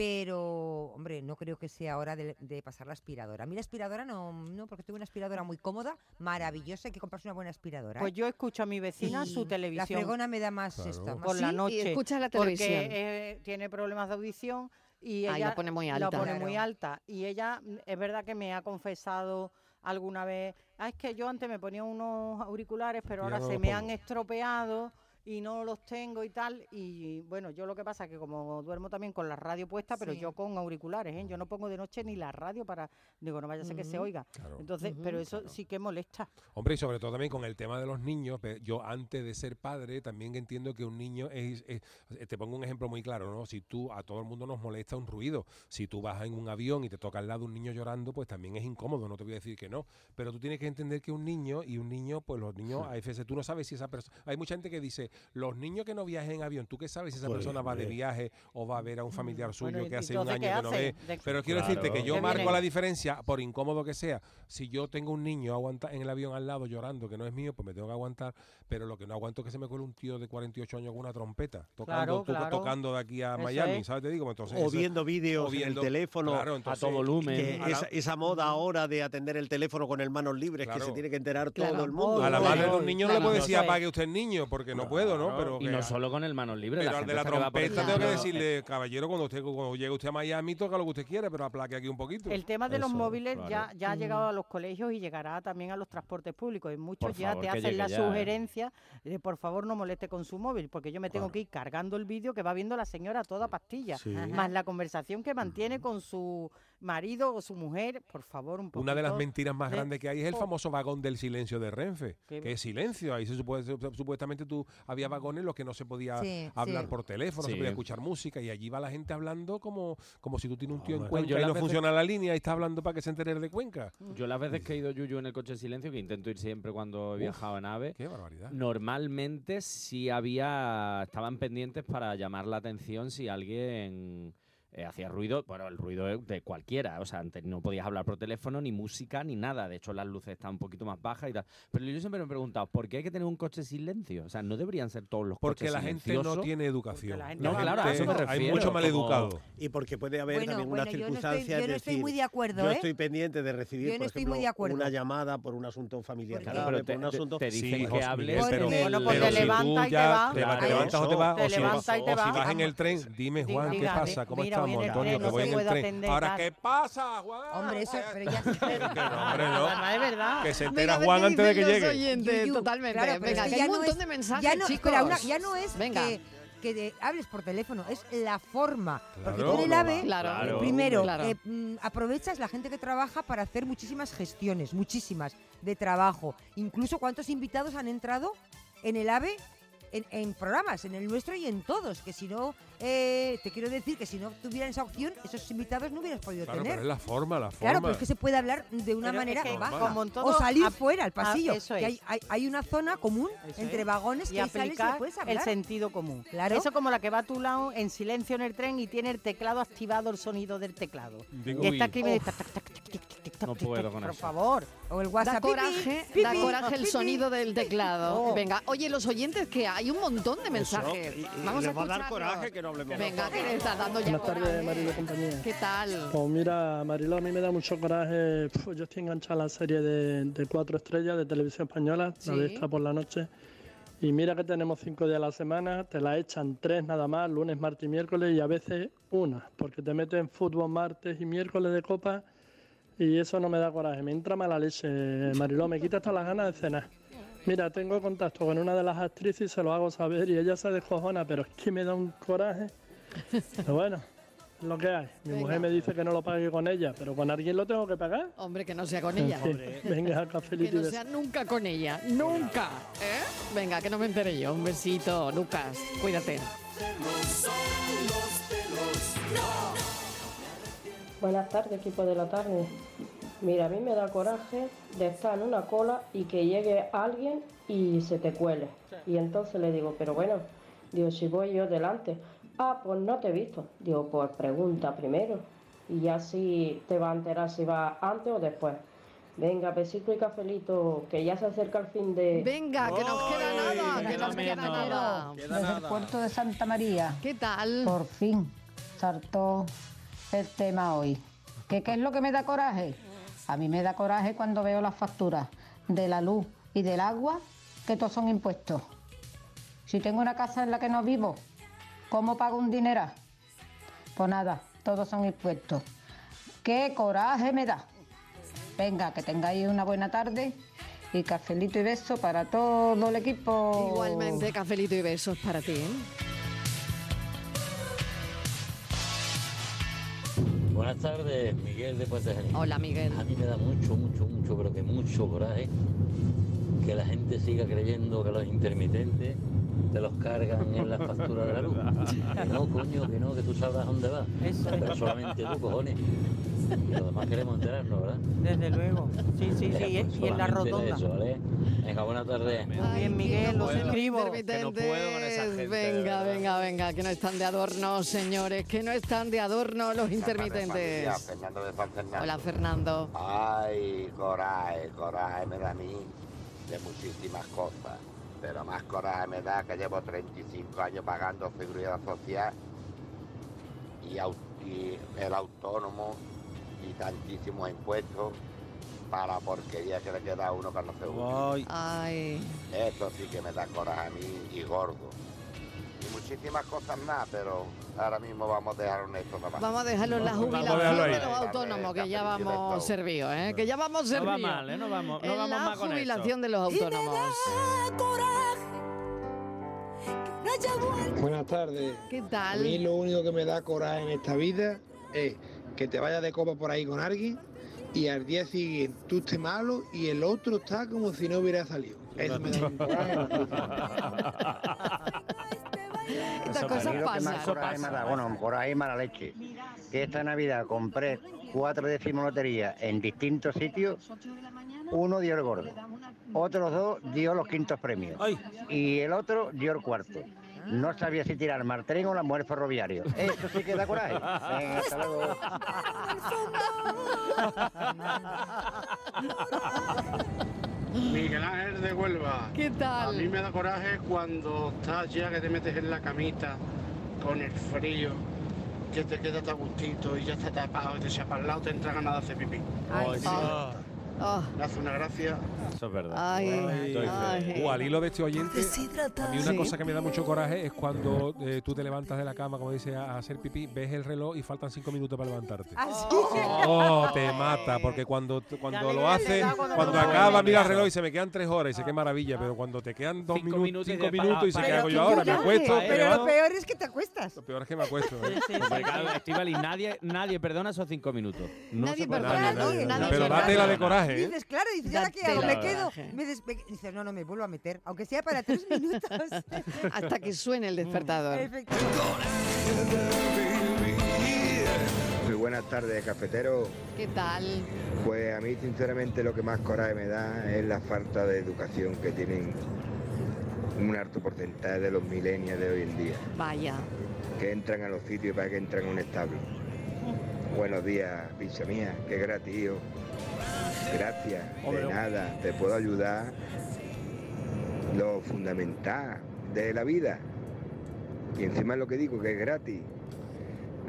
Pero, hombre, no creo que sea hora de, de pasar la aspiradora. A mí la aspiradora no, no, porque tengo una aspiradora muy cómoda, maravillosa, hay que comprarse una buena aspiradora. Pues ¿eh? yo escucho a mi vecina su La televisión fregona me da más Claro. esta, más- por la Sí, y noche. escucha la porque televisión. eh, tiene problemas de audición y Ah, y ella la pone muy la alta. pone muy alta. Y ella, mm, es verdad que me ha confesado alguna vez, ah, es que yo antes me ponía unos auriculares, pero Y ahora se me pongo". han estropeado y no los tengo y tal. Y bueno, yo lo que pasa es que como duermo también con la radio puesta, pero Sí. yo con auriculares, ¿eh? yo no pongo de noche ni la radio para, digo, no vaya a ser que se oiga. Claro. Entonces, pero eso sí que molesta. Hombre, y sobre todo también con el tema de los niños, yo antes de ser padre también entiendo que un niño es, es- te pongo un ejemplo muy claro, ¿no? Si tú, a todo el mundo nos molesta un ruido, si tú vas en un avión y te toca al lado un niño llorando, pues también es incómodo, no te voy a decir que no, pero tú tienes que entender que un niño y un niño, pues los niños, a veces tú no sabes si esa persona, hay mucha gente que dice, los niños que no viajen en avión, ¿tú qué sabes si esa Pues, persona va de viaje o va a ver a un familiar suyo Bueno, que hace un entonces, año ¿qué que no ve? De- Pero quiero decirte que yo marco la diferencia, por incómodo que sea, si yo tengo un niño aguanta en el avión al lado llorando, que no es mío, pues me tengo que aguantar, pero lo que no aguanto es que se me cuele un tío de 48 años con una trompeta, tocando, Claro, tú- claro. tocando de aquí a Eso Miami, es. ¿sabes? Te digo, entonces o viendo vídeos en el teléfono claro, a entonces, todo volumen. que a la- esa, esa moda ahora de atender el teléfono con el manos libres que se tiene que enterar Claro. todo el mundo. a la madre de un niño no le puede decir apague usted el niño, porque no puedo, ¿no? Pero y que- no solo con el manos libres. pero la al de la trompeta tengo que decirle, caballero, cuando usted cuando llegue usted a Miami, toca lo que usted quiere, pero aplaque aquí un poquito. El tema de los móviles ya, claro. ya ha Mm. llegado a los colegios y llegará también a los transportes públicos. Y muchos Por ya favor, te hacen la ya, ¿eh? sugerencia de por favor no moleste con su móvil, porque yo me tengo Claro. que ir cargando el vídeo que va viendo la señora toda pastilla. Sí. Más la conversación que mantiene con su marido o su mujer, por favor, un poquito. Una de las mentiras más de- grandes que hay es el famoso vagón del silencio de Renfe, Qué- que es silencio. Ahí se supuestamente tú había vagones en los que no se podía Sí, hablar sí. por teléfono, no se Sí. podía escuchar música y allí va la gente hablando como, como si tú tienes un tío en. Cuenca y no veces- funciona la línea y está hablando para que se entere de Cuenca. Yo las veces que he ido Yuyu en el coche de silencio, que intento ir siempre cuando he Uf. viajado en AVE, Qué barbaridad. normalmente sí había, estaban pendientes para llamar la atención si alguien eh, hacía ruido, bueno, el ruido de, de cualquiera, o sea, antes no podías hablar por teléfono, ni música, ni nada, de hecho las luces están un poquito más bajas y tal. Pero yo siempre me he preguntado, ¿por qué hay que tener un coche de silencio? O sea, no deberían ser todos los Porque coches la gente no tiene educación. la gente No, La claro, a eso me gente- Hay mucho como- maleducado. Y porque puede haber Bueno, también bueno, una yo no estoy- circunstancia yo no de estoy decir, muy de acuerdo, yo ¿eh? estoy pendiente de recibir, Yo no por estoy ejemplo, muy de acuerdo. una llamada por un asunto familiar Claro, pero te, por un te- asunto... te dicen que José hables pero, en el... Bueno, pues pero te si tú levanta y te ya va. te, te levantas o te vas, Te o si, vas, y te o si va. vas en el tren, dime Di- Juan, ¿qué pasa? ¿Cómo mira, tren, Que no voy se en el puede tren. atender, Ahora. ¿qué pasa, Juan? Hombre, eso, pero ya... Que no, hombre, no. Además, es verdad. Que se entera Juan antes de que llegue. oyentes, totalmente. claro, Venga, que hay ya un no montón es- de mensajes, chicos. ya no es que, que de- hables por teléfono, es la forma. Porque tú en el AVE, Claro, Claro. primero, Claro. eh, mm, aprovechas la gente que trabaja para hacer muchísimas gestiones, muchísimas, de trabajo. Incluso cuántos invitados han entrado en el AVE en, en programas, en el nuestro y en todos. Que si no, eh, te quiero decir que si no tuvieran esa opción, esos invitados no hubieras podido Claro, tener. pero es la forma, la forma. Claro, pero es que se puede hablar de una Pero es manera que, baja. como en todo, o salir ap- fuera al ah, pasillo. eso que es. hay, hay, hay una zona común Eso entre es. vagones y que ahí sales y aplicar el sentido común. Claro. Eso como la que va a tu lado en silencio en el tren y tiene el teclado activado, el sonido del teclado. Digo, y está escribiendo No puedo con Por eso. favor. O el Da WhatsApp. coraje, pipi, da pipi, coraje el pipi. sonido del teclado. Oh. Venga, oye, los oyentes que hay un montón de mensajes. y- y Vamos a les va a dar coraje que no hablemos Venga, que le está dando ya Buenas tardes, coraje. Marilo compañía. ¿Qué tal? Pues mira, Marilo, a mí me da mucho coraje. Yo estoy enganchada a la serie de, de cuatro estrellas de televisión española, la de esta por la noche. Y mira que tenemos cinco días a la semana, te la echan tres nada más, lunes, martes y miércoles, y a veces una, porque te meten fútbol martes y miércoles de copa, y eso no me da coraje, me entra mala leche, Mariló, me quita hasta las ganas de cenar. Mira, tengo contacto con una de las actrices y se lo hago saber, y ella se descojona, pero es que me da un coraje. Pero bueno, es lo que hay. Mi Venga. mujer me dice que no lo pague con ella, pero con alguien lo tengo que pagar. Hombre, que no sea con ella. fin, venga, Que cafelito y no sea nunca con ella. Nunca. ¿Eh? Venga, que no me enteré yo. Un besito, Lucas. Cuídate. Buenas tardes, equipo de la tarde. Mira, a mí me da coraje de estar en una cola y que llegue alguien y se te cuele. Y entonces le digo, pero bueno, digo, si voy yo delante. Ah, pues no te he visto. Digo, pues pregunta primero. Y así te va a enterar si va antes o después. Venga, besito y cafelito, que ya se acerca el fin de... Venga, que nos queda nada. Que nos queda nada. Desde el puerto de Santa María, ¿Qué tal? por fin saltó el tema hoy. ¿Qué, ¿Qué es lo que me da coraje? A mí me da coraje cuando veo las facturas de la luz y del agua, que todos son impuestos. Si tengo una casa en la que no vivo, ¿cómo pago un dineral? Pues nada, todos son impuestos. ¿Qué coraje me da? Venga, que tengáis una buena tarde y cafelito y beso para todo el equipo. Igualmente, cafelito y besos para ti. ¿eh? Buenas tardes, Miguel de Puente Genil. Hola, Miguel. A mí me da mucho, mucho, mucho, pero que mucho coraje que la gente siga creyendo que los intermitentes te los cargan en la factura de la luz. Que no, coño, que no, que tú sabrás dónde va. Pero solamente tú, cojones. Y los demás queremos enterarnos, ¿verdad? Desde luego. Sí, sí, sí. Venga, y- pues y en la rotonda. Eso, ¿vale? Venga, buenas tardes. Muy bien, Miguel, lo Bueno, suscribo. intermitentes. venga, venga, venga, que no están de adorno, señores, que no están de adorno los intermitentes. Fernando de San Fernando. Hola, Fernando. Ay, coraje, coraje me da a mí de muchísimas cosas. Pero más coraje me da que llevo 35 años pagando seguridad social y el autónomo y tantísimos impuestos para la porquería que le queda a uno que no se usa. Ay. Eso sí que me da coraje a mí y gordo. Y muchísimas cosas más, pero ahora mismo vamos a dejar esto nada más. Vamos a dejarlo en la jubilación de los autónomos, que ya vamos servidos, ¿eh? Que ya vamos No va servidos. mal, ¿eh? No vamos- no en vamos la con jubilación esto. de los autónomos. Buenas tardes. ¿Qué tal? A mí lo único que me da coraje en esta vida es que te vayas de copa por ahí con alguien y al día siguiente tú estés malo y el otro está como si no hubiera salido. Eso me da un. Estas cosas pasan. más coraje me da, bueno, coraje y mala leche, que esta Navidad compré cuatro décimos loterías en distintos sitios, uno dio el gordo, otros dos dio los quintos premios y el otro dio el cuarto. No sabía si tirar Martrín o la mujer ferroviario. Eso sí que da coraje. Venga, hasta luego. Miguel Ángel de Huelva. ¿Qué tal? A mí me da coraje cuando estás ya que te metes en la camita con el frío, que te queda tan gustito y ya está tapado y te echa para el lado, te entra ganas de hacer pipí. Ay, sí. Ah. Me hace una gracia. Eso es verdad. Ay, ay. Uh, al hilo de este oyente, a mí una Sí. cosa que me da mucho coraje es cuando eh, tú te levantas de la cama, como dice, a hacer pipí, ves el reloj y faltan cinco minutos para levantarte. ¿Ah, Oh, te mata, porque cuando, cuando lo haces, cuando cuando no acaba, mira el reloj y se me quedan tres horas y sé qué maravilla, pero cuando te quedan dos Cinco minutos, cinco de- minutos y para- hago yo ahora, me acuesto, me Pero lo peor es que te acuestas. Lo peor es que me acuesto. ¿eh? Estivali, nadie, nadie perdona esos cinco minutos. No Nadie se perdona, nadie, Pero perdona. da tela de coraje, ¿eh? Dices, claro, dices, ¿y ahora qué hago? la Me quedo. Me Dices, no, no, me vuelvo a meter. Aunque sea para tres minutos. Hasta que suene el despertador. Muy buenas tardes, cafetero. ¿Qué tal? Pues a mí sinceramente lo que más coraje me da es la falta de educación que tienen un alto porcentaje de los millennials de hoy en día, Vaya. que entran a los sitios para que entran a un establo. Buenos días, picha mía, qué gratis. Gracias, de nada, te puedo ayudar. Lo fundamental de la vida. Y encima lo que digo, que es gratis.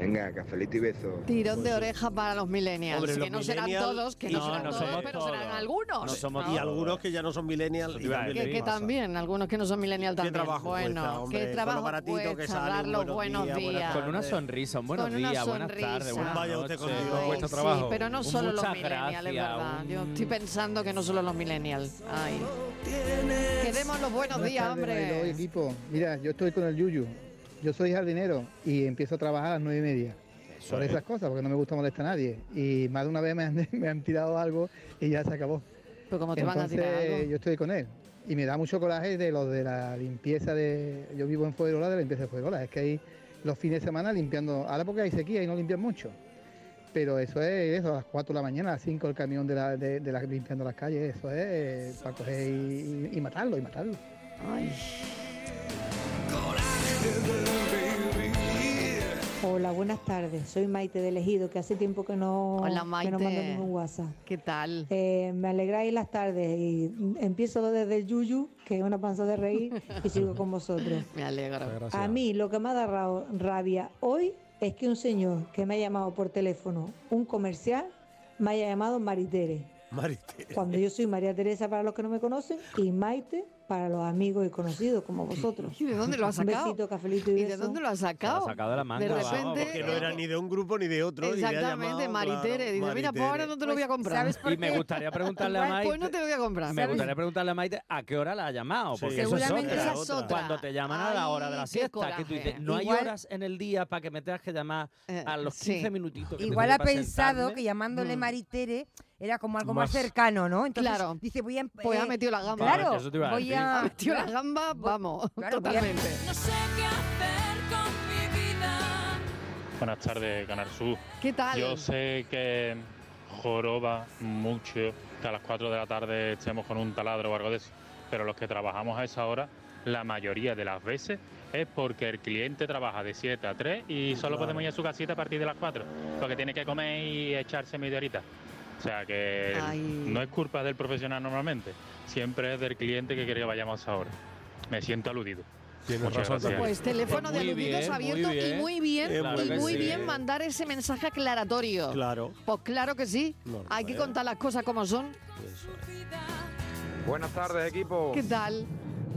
Venga, cafelito y beso. Tirón de oreja para los millennials. Hombre, que los no serán todos, que no, No, serán no todos, somos pero serán algunos. y algunos que ya no son millennials. y también Que, también, algunos que no son millennials ¿Qué también. trabajo bueno, cuesta, hombre? qué trabajo que sale, dar los buenos días. Con una sonrisa, un buenos días, buenas tardes, buenas Vaya usted noches. con Dios. Sí, trabajo. pero no solo los millennials, es verdad. un- Yo estoy pensando que no solo los millennials. Ay. Que demos los buenos días, hombre. equipo. Mira, yo estoy con el Yuyu. Yo soy jardinero y empiezo a trabajar a las nueve y media. Por esas cosas, porque no me gusta molestar a nadie. Y más de una vez me han, me han tirado algo y ya se acabó. Pero como te van a Entonces, tirar algo. yo estoy con él. Y me da mucho coraje de lo de la limpieza de... Yo vivo en Fuegola, de la limpieza de Fuegola. Es que hay los fines de semana limpiando... Ahora porque hay sequía y no limpian mucho. Pero eso es eso, a las 4 de la mañana, a las 5 el camión de la, de, de la- limpiando las calles. Eso es eh, para coger y, y- y matarlo, y matarlo. Ay. Hola, buenas tardes. Soy Maite de Elegido, que hace tiempo que no, Hola, que no mando ningún WhatsApp. ¿Qué tal? Eh, me alegráis las tardes y empiezo desde el Yuyu, que es una panza de reír, y sigo con vosotros. Me alegro. A mí lo que me ha dado rabia hoy es que un señor que me ha llamado por teléfono, un comercial, me haya llamado Maritere. Marite. Cuando yo soy María Teresa para los que no me conocen y Maite para los amigos y conocidos como vosotros. ¿Y de dónde lo has sacado? Besito, cafelito y, ¿Y de dónde lo has sacado? Lo has sacado de la manga. De repente. porque no era ni de un grupo ni de otro. Exactamente, Maritere. Dice, mira, pues ahora no te lo voy a pues, comprar. Y me gustaría preguntarle a pues, pues Maite. Pues no te lo voy a comprar. Me gustaría preguntarle a Maite a qué hora la ha llamado. Seguramente es otra. esa otra. Cuando te llaman a la hora de la siesta, no hay horas en el día para que me tengas que llamar eh, a los 15 minutitos. Igual ha pensado que llamándole mm. Maritere era como algo más, cercano, ¿no? Entonces claro. dice, voy a... Em- pues eh, metido la gamba. Claro, voy a... Ha metido la gamba, vamos, totalmente. No sé qué hacer con mi vida. Buenas tardes, Ganar Sur. ¿Qué tal? Yo sé que joroba mucho que a las 4 de la tarde estemos con un taladro o algo de eso, pero los que trabajamos a esa hora, la mayoría de las veces es porque el cliente trabaja de 7 a 3 y solo podemos ir a su casita a partir de las 4, porque tiene que comer y echarse media horita. O sea que no es culpa del profesional normalmente, siempre es del cliente que quiere que vayamos ahora. Me siento aludido. Tienes razón. Gracias. Pues teléfono de aludidos bien, y muy bien, y muy bien mandar ese mensaje aclaratorio. Claro. Pues claro que sí. Hay que contar las cosas como son. Buenas tardes, equipo. ¿Qué tal?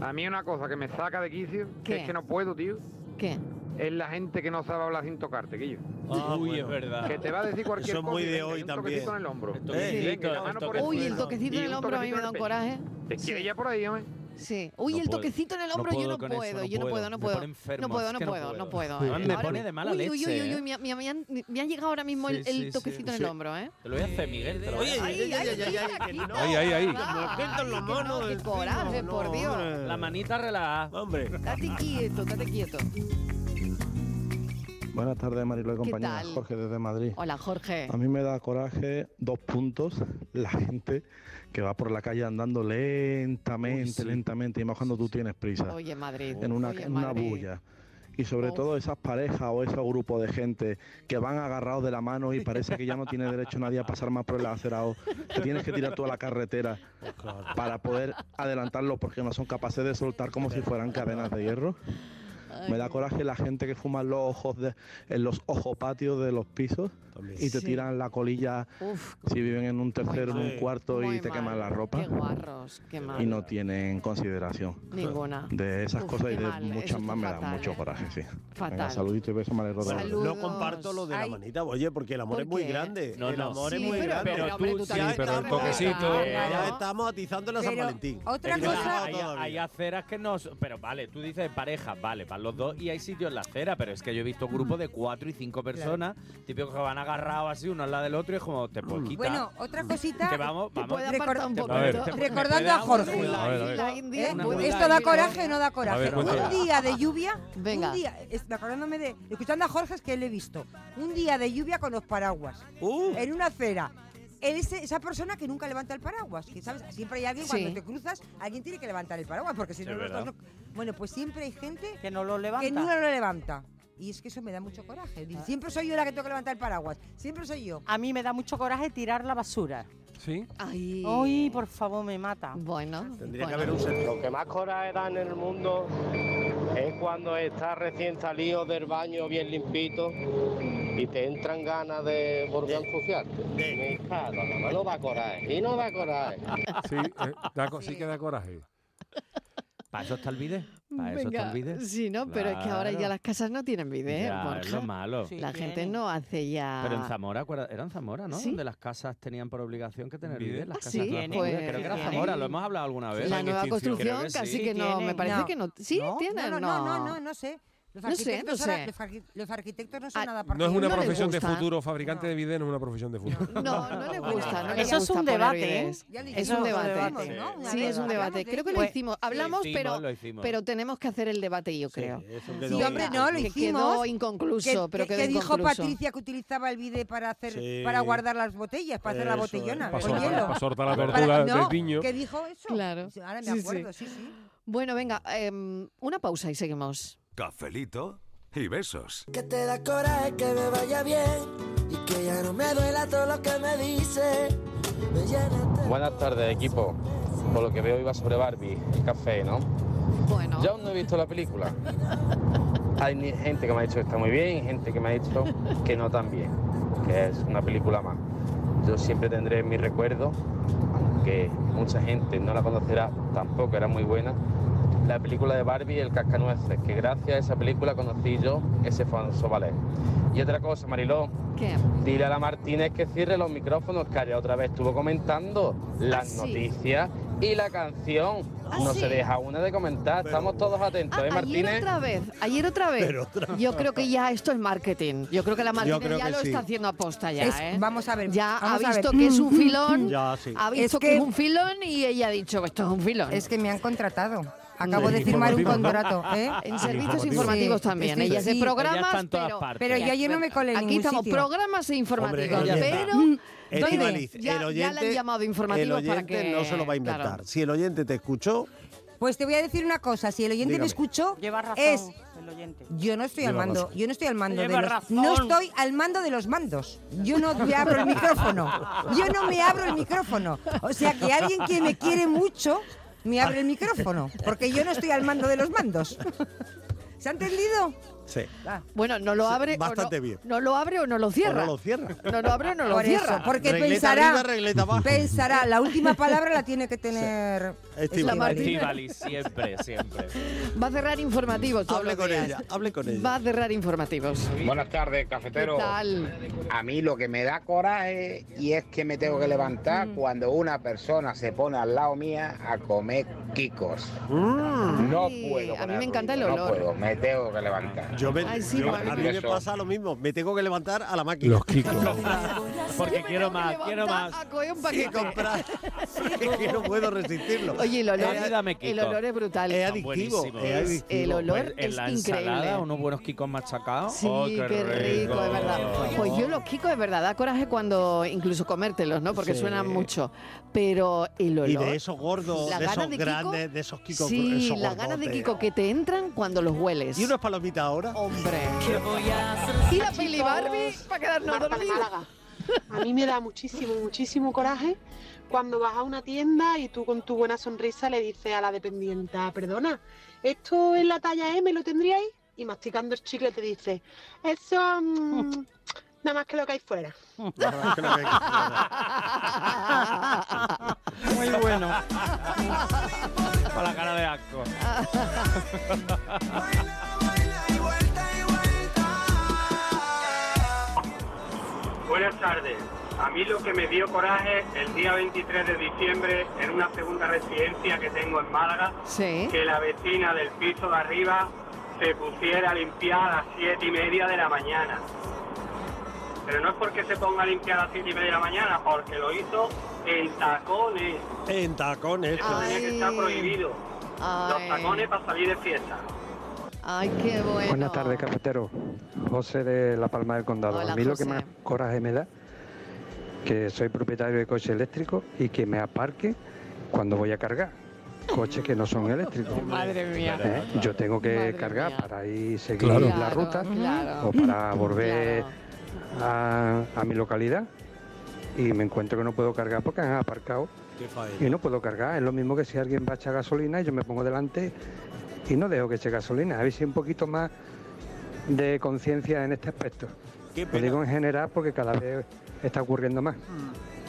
A mí una cosa que me saca de quicio es que no puedo, tío. ¿Qué? es la gente que no sabe hablar sin tocarte, Guillo. Ah, Uy, es verdad. Que te va a decir cualquier cosa. muy de hoy un también. Toquecito en el hombro. El toquecito, sí. el toquecito. Uy, el toquecito en el hombro a mí me da un coraje. Te quiere ya por ahí, hombre. Sí. Uy, no el toquecito en el hombro, no yo no puedo, eso, yo no puedo, no puedo. No puedo, no puedo, no puedo. Me pone de mala leche. Uy, uy, uy, uy, me, me, me, han, me ha llegado ahora mismo sí, el, el, toquecito sí, en el hombro, ¿eh? Te lo voy a hacer, Miguel. Te lo voy a hacer. Ay, ay, ay, ay. Ay, ay, ay. Como los monos. Qué coraje, por Dios. La manita relajada. Hombre. Estate quieto, estate quieto. Buenas tardes, Marilo y compañía. Tal? Jorge desde Madrid. Hola, Jorge. A mí me da coraje dos puntos. La gente que va por la calle andando lentamente, lentamente, y más cuando tú tienes prisa. Oye, Madrid. En una, en bulla y sobre todo esas parejas o esos grupos de gente que van agarrados de la mano y parece que ya no tiene derecho nadie a pasar más por el acerado, te tienes que tirar tú a la carretera para poder adelantarlos porque no son capaces de soltar como si fueran cadenas de hierro. Me da coraje la gente que fuma en los ojos de, en los ojopatios de los pisos También. y te sí. tiran la colilla Uf, si viven en un tercero, en un cuarto y te mal. queman la ropa. Qué guarros, qué mal. Y no tienen consideración. Ninguna. De esas Uf, cosas y de mal. muchas Eso más me da mucho ¿eh? coraje, sí. Fatal. Saludito y beso, María No comparto lo de la Ay. manita, oye, porque el amor es muy grande. No, el amor sí, es muy pero, grande. Pero, pero tú, sí, pero el toquecito. Eh. Ya estamos atizando la San Valentín. Otra cosa. Hay aceras que nos. Pero vale, tú dices pareja, vale, para los dos y hay sitio en la acera, pero es que yo he visto grupos de cuatro y cinco personas, típicos que van agarrados así uno al lado del otro y es como, te puedes mm. quitar. Bueno, otra cosita. Un poco. Recordando a Jorge. ¿Esto da coraje o no da coraje? un día de lluvia, Venga. un día, acordándome de, escuchando a Jorge es que le he visto, un día de lluvia con los paraguas, uh. en una acera, es esa persona que nunca levanta el paraguas. Que, ¿sabes? Siempre hay alguien, cuando te cruzas, alguien tiene que levantar el paraguas, porque si no, no... Bueno, pues siempre hay gente que no lo levanta. Y es que eso me da mucho coraje. Ah. Siempre soy yo la que tengo que levantar el paraguas. Siempre soy yo. A mí me da mucho coraje tirar la basura. ¿Sí? Ay, por favor, me mata. Bueno. Tendría que haber un centro. Lo que más coraje da en el mundo es cuando está recién salido del baño bien limpito y te entran ganas de volver a ensuciarte. Me no, no da coraje, y no da coraje. Sí, eh, sí que da coraje. Para eso está el bidet. Para eso está el bidet. Sí, no, pero es que ahora ya las casas no tienen bidet, Ya, Borja. es lo malo. La gente no hace ya. Pero en Zamora, era en Zamora, ¿no? ¿Sí? Donde las casas tenían por obligación que tener bidet. Las ah, casas sí. Pues, creo que era. Zamora, lo hemos hablado alguna vez. La nueva construcción que casi que no, me parece que no. Sí, tienen, no, no, no, no, no, no sé. Los arquitectos, no sé, no sé. Ahora, los arquitectos no son ah, nada partidos. No es una no profesión de futuro, fabricante de bidet no es una profesión de futuro. No, no, le gusta. No le Eso gusta es un debate. Es un debate. Sí, es un debate. Creo que lo hicimos. Hablamos, pero, pero tenemos que hacer el debate, yo creo. Sí, hombre, no, lo hicimos. Que quedó inconcluso, que, pero quedó dijo Patricia que utilizaba el bidet para hacer para guardar las botellas, para hacer la botellona hielo. Para soltar la tortuga del piño. ¿Qué dijo eso? Claro. Ahora me acuerdo, sí, sí. Bueno, venga, em, una pausa y seguimos cafelito y besos. Buenas tardes, equipo. Por lo que veo iba sobre Barbie, el café, ¿no? Bueno. Yo aún no he visto la película. Hay gente que me ha dicho que está muy bien y gente que me ha dicho que no tan bien, que es una película más. Yo siempre tendré en mi recuerdo, aunque mucha gente no la conocerá, tampoco era muy buena, la película de Barbie El Cascanueces, que gracias a esa película conocí yo ese famoso ballet. Y otra cosa, Mariló, ¿Qué? dile a la Martínez que cierre los micrófonos, que ayer otra vez estuvo comentando las sí? noticias y la canción. ¿Ah, no sí? se deja una de comentar, estamos todos atentos, ¿eh, Ayer Martínez? otra vez, ayer otra vez. Pero otra Yo creo que ya esto es marketing. Yo creo que la Martínez ya lo sí. está haciendo aposta ya, Es- ¿eh? vamos a ver. Ya ha visto que es un filón. Ya, sí. Ha visto Es que... que- es un filón y ella ha dicho esto es un filón. Es que me han contratado. Acabo de firmar un contrato. ¿eh? En servicios informativos también. Ella es de programas, pero, Pero yo ayer no me colé Aquí estamos, sitio. programas e informativos. Hombre, ya pero ya, el ya oyente, le han llamado el informativos para oyente que no se lo va a inventar. claro. Si el oyente te escuchó, Pues te voy a decir una cosa, si el oyente Dígame. me escuchó, Lleva razón es el oyente. yo no estoy al mando, razón. yo no estoy al mando de los, razón. no estoy al mando de los mandos. Yo no me abro el micrófono. Yo no me abro el micrófono. O sea que alguien que me quiere mucho me abre el micrófono, porque yo no estoy al mando de los mandos. ¿Se ha entendido? Sí. Bueno, no lo Sí, abre bastante o no, bien. no lo abre o no lo cierra. O no lo cierra. No lo abre o no lo Por cierra. eso, porque Regleta pensará, arriba, regleta abajo. pensará, la última palabra la tiene que tener Estivaliz. Estivali, siempre, siempre. Va a cerrar informativos. Hable con días. ella, hable con ella. Va a cerrar informativos. Buenas tardes, cafetero. ¿Qué tal? A mí lo que me da coraje y es que me tengo que levantar Mm. cuando una persona se pone al lado mía a comer quicos. No Ay, puedo. a mí me encanta el olor. No puedo, me tengo que levantar. Yo me, Ay, sí, yo- a mí me pasa lo mismo. Me tengo que levantar a la máquina. Los kikos. Porque quiero más, quiero más. A coger un que paquete. comprar. es que no puedo resistirlo. Oye, el olor, dame, el Kiko. olor es brutal. Es adictivo. buenísimos. Es adictivo. el olor Pues en es la increíble. ensalada, unos buenos kikos machacados. Sí, Oh, qué, rico, es verdad. Pues yo los kikos es verdad, da coraje cuando incluso comértelos, ¿no? Porque Sí. suenan mucho. Pero el olor. Y de esos gordos, La de esos de Kiko, grandes, de esos kikos. Sí, esos las ganas de gordotes. Kiko que te entran cuando los hueles. ¿Y unas palomitas ahora? Hombre. voy a hacer Y la peli Barbie para quedarnos Marta de dormidos. Málaga. A mí me da muchísimo, muchísimo coraje cuando vas a una tienda y tú con tu buena sonrisa le dices a la dependienta, perdona, ¿esto es la talla M lo tendríais? Y masticando el chicle te dice, eso mm, nada más que lo que hay fuera. Muy bueno. Con la cara de asco. Buenas tardes. A mí lo que me dio coraje el día 23 de diciembre en una segunda residencia que tengo en Málaga, Sí. que la vecina del piso de arriba se pusiera a limpiar a las siete y media de la mañana. Pero no es porque se ponga a limpiar a las siete y media de la mañana, porque lo hizo en tacones. En tacones. Eso tenía que estar Ay. prohibido. Los tacones para salir de fiesta. Ay, qué bueno. Buenas tardes, cafetero. José de La Palma del Condado. Hola, a mí lo que más coraje me da, que soy propietario de coche eléctrico y que me aparque cuando voy a cargar. Coches que no son eléctricos. Madre mía. ¿Eh? Yo tengo que Madre cargar mía. para ir seguir Claro. la ruta claro. o para volver a, a mi localidad y me encuentro que no puedo cargar porque han aparcado y no puedo cargar. Es lo mismo que si alguien va a echar gasolina y yo me pongo delante y no dejo que eche gasolina. A ver si un poquito más de conciencia en este aspecto. Qué Lo digo en general porque cada vez está ocurriendo más.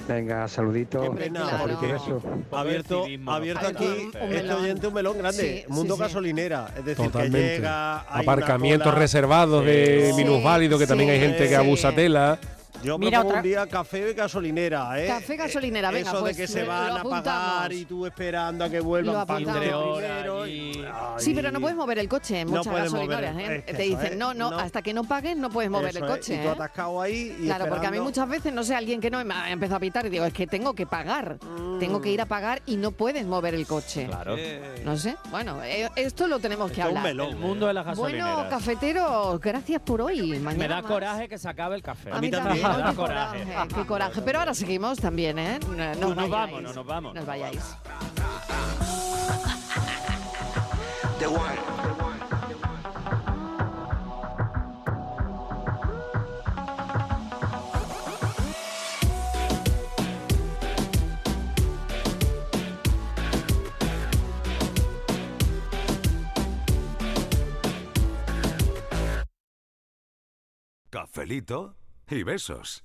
Venga, saluditos. Qué pena, Claro. abierto, aquí este melón. oyente un melón grande. Sí, Mundo sí, gasolinera. Es decir, Totalmente. que llega. Aparcamientos reservados de Sí. minusválidos, que también hay Sí, gente que abusa tela. Yo Mira, propongo otra- un día café gasolinera, ¿eh? Café gasolinera, venga, Eso pues, de que se lo van a pagar y tú esperando a que vuelvan para Entre horas y-. Sí, pero no puedes mover el coche en No muchas gasolineras. ¿eh? es que Te dicen, ¿eh? no, no, No. hasta que no pagues no puedes mover Eso el es, coche. Y tú ¿eh? atascado ahí y Claro, porque a mí muchas veces, no sé, alguien que no me ha empezado a pitar y digo, es que tengo que pagar. Tengo que ir a pagar y no puedes mover el coche. Claro. No sé. Bueno, eh, esto lo tenemos que Esto es hablar. melón. El mundo de las gasolineras. Bueno, cafeteros, gracias por hoy. Mañana me da más. coraje que se acabe el café. A mí también. Ay, qué coraje. qué coraje. Pero ahora seguimos también, ¿eh? No, no os No nos vamos, no nos vamos. No os vayáis. The one. Cafelito y besos.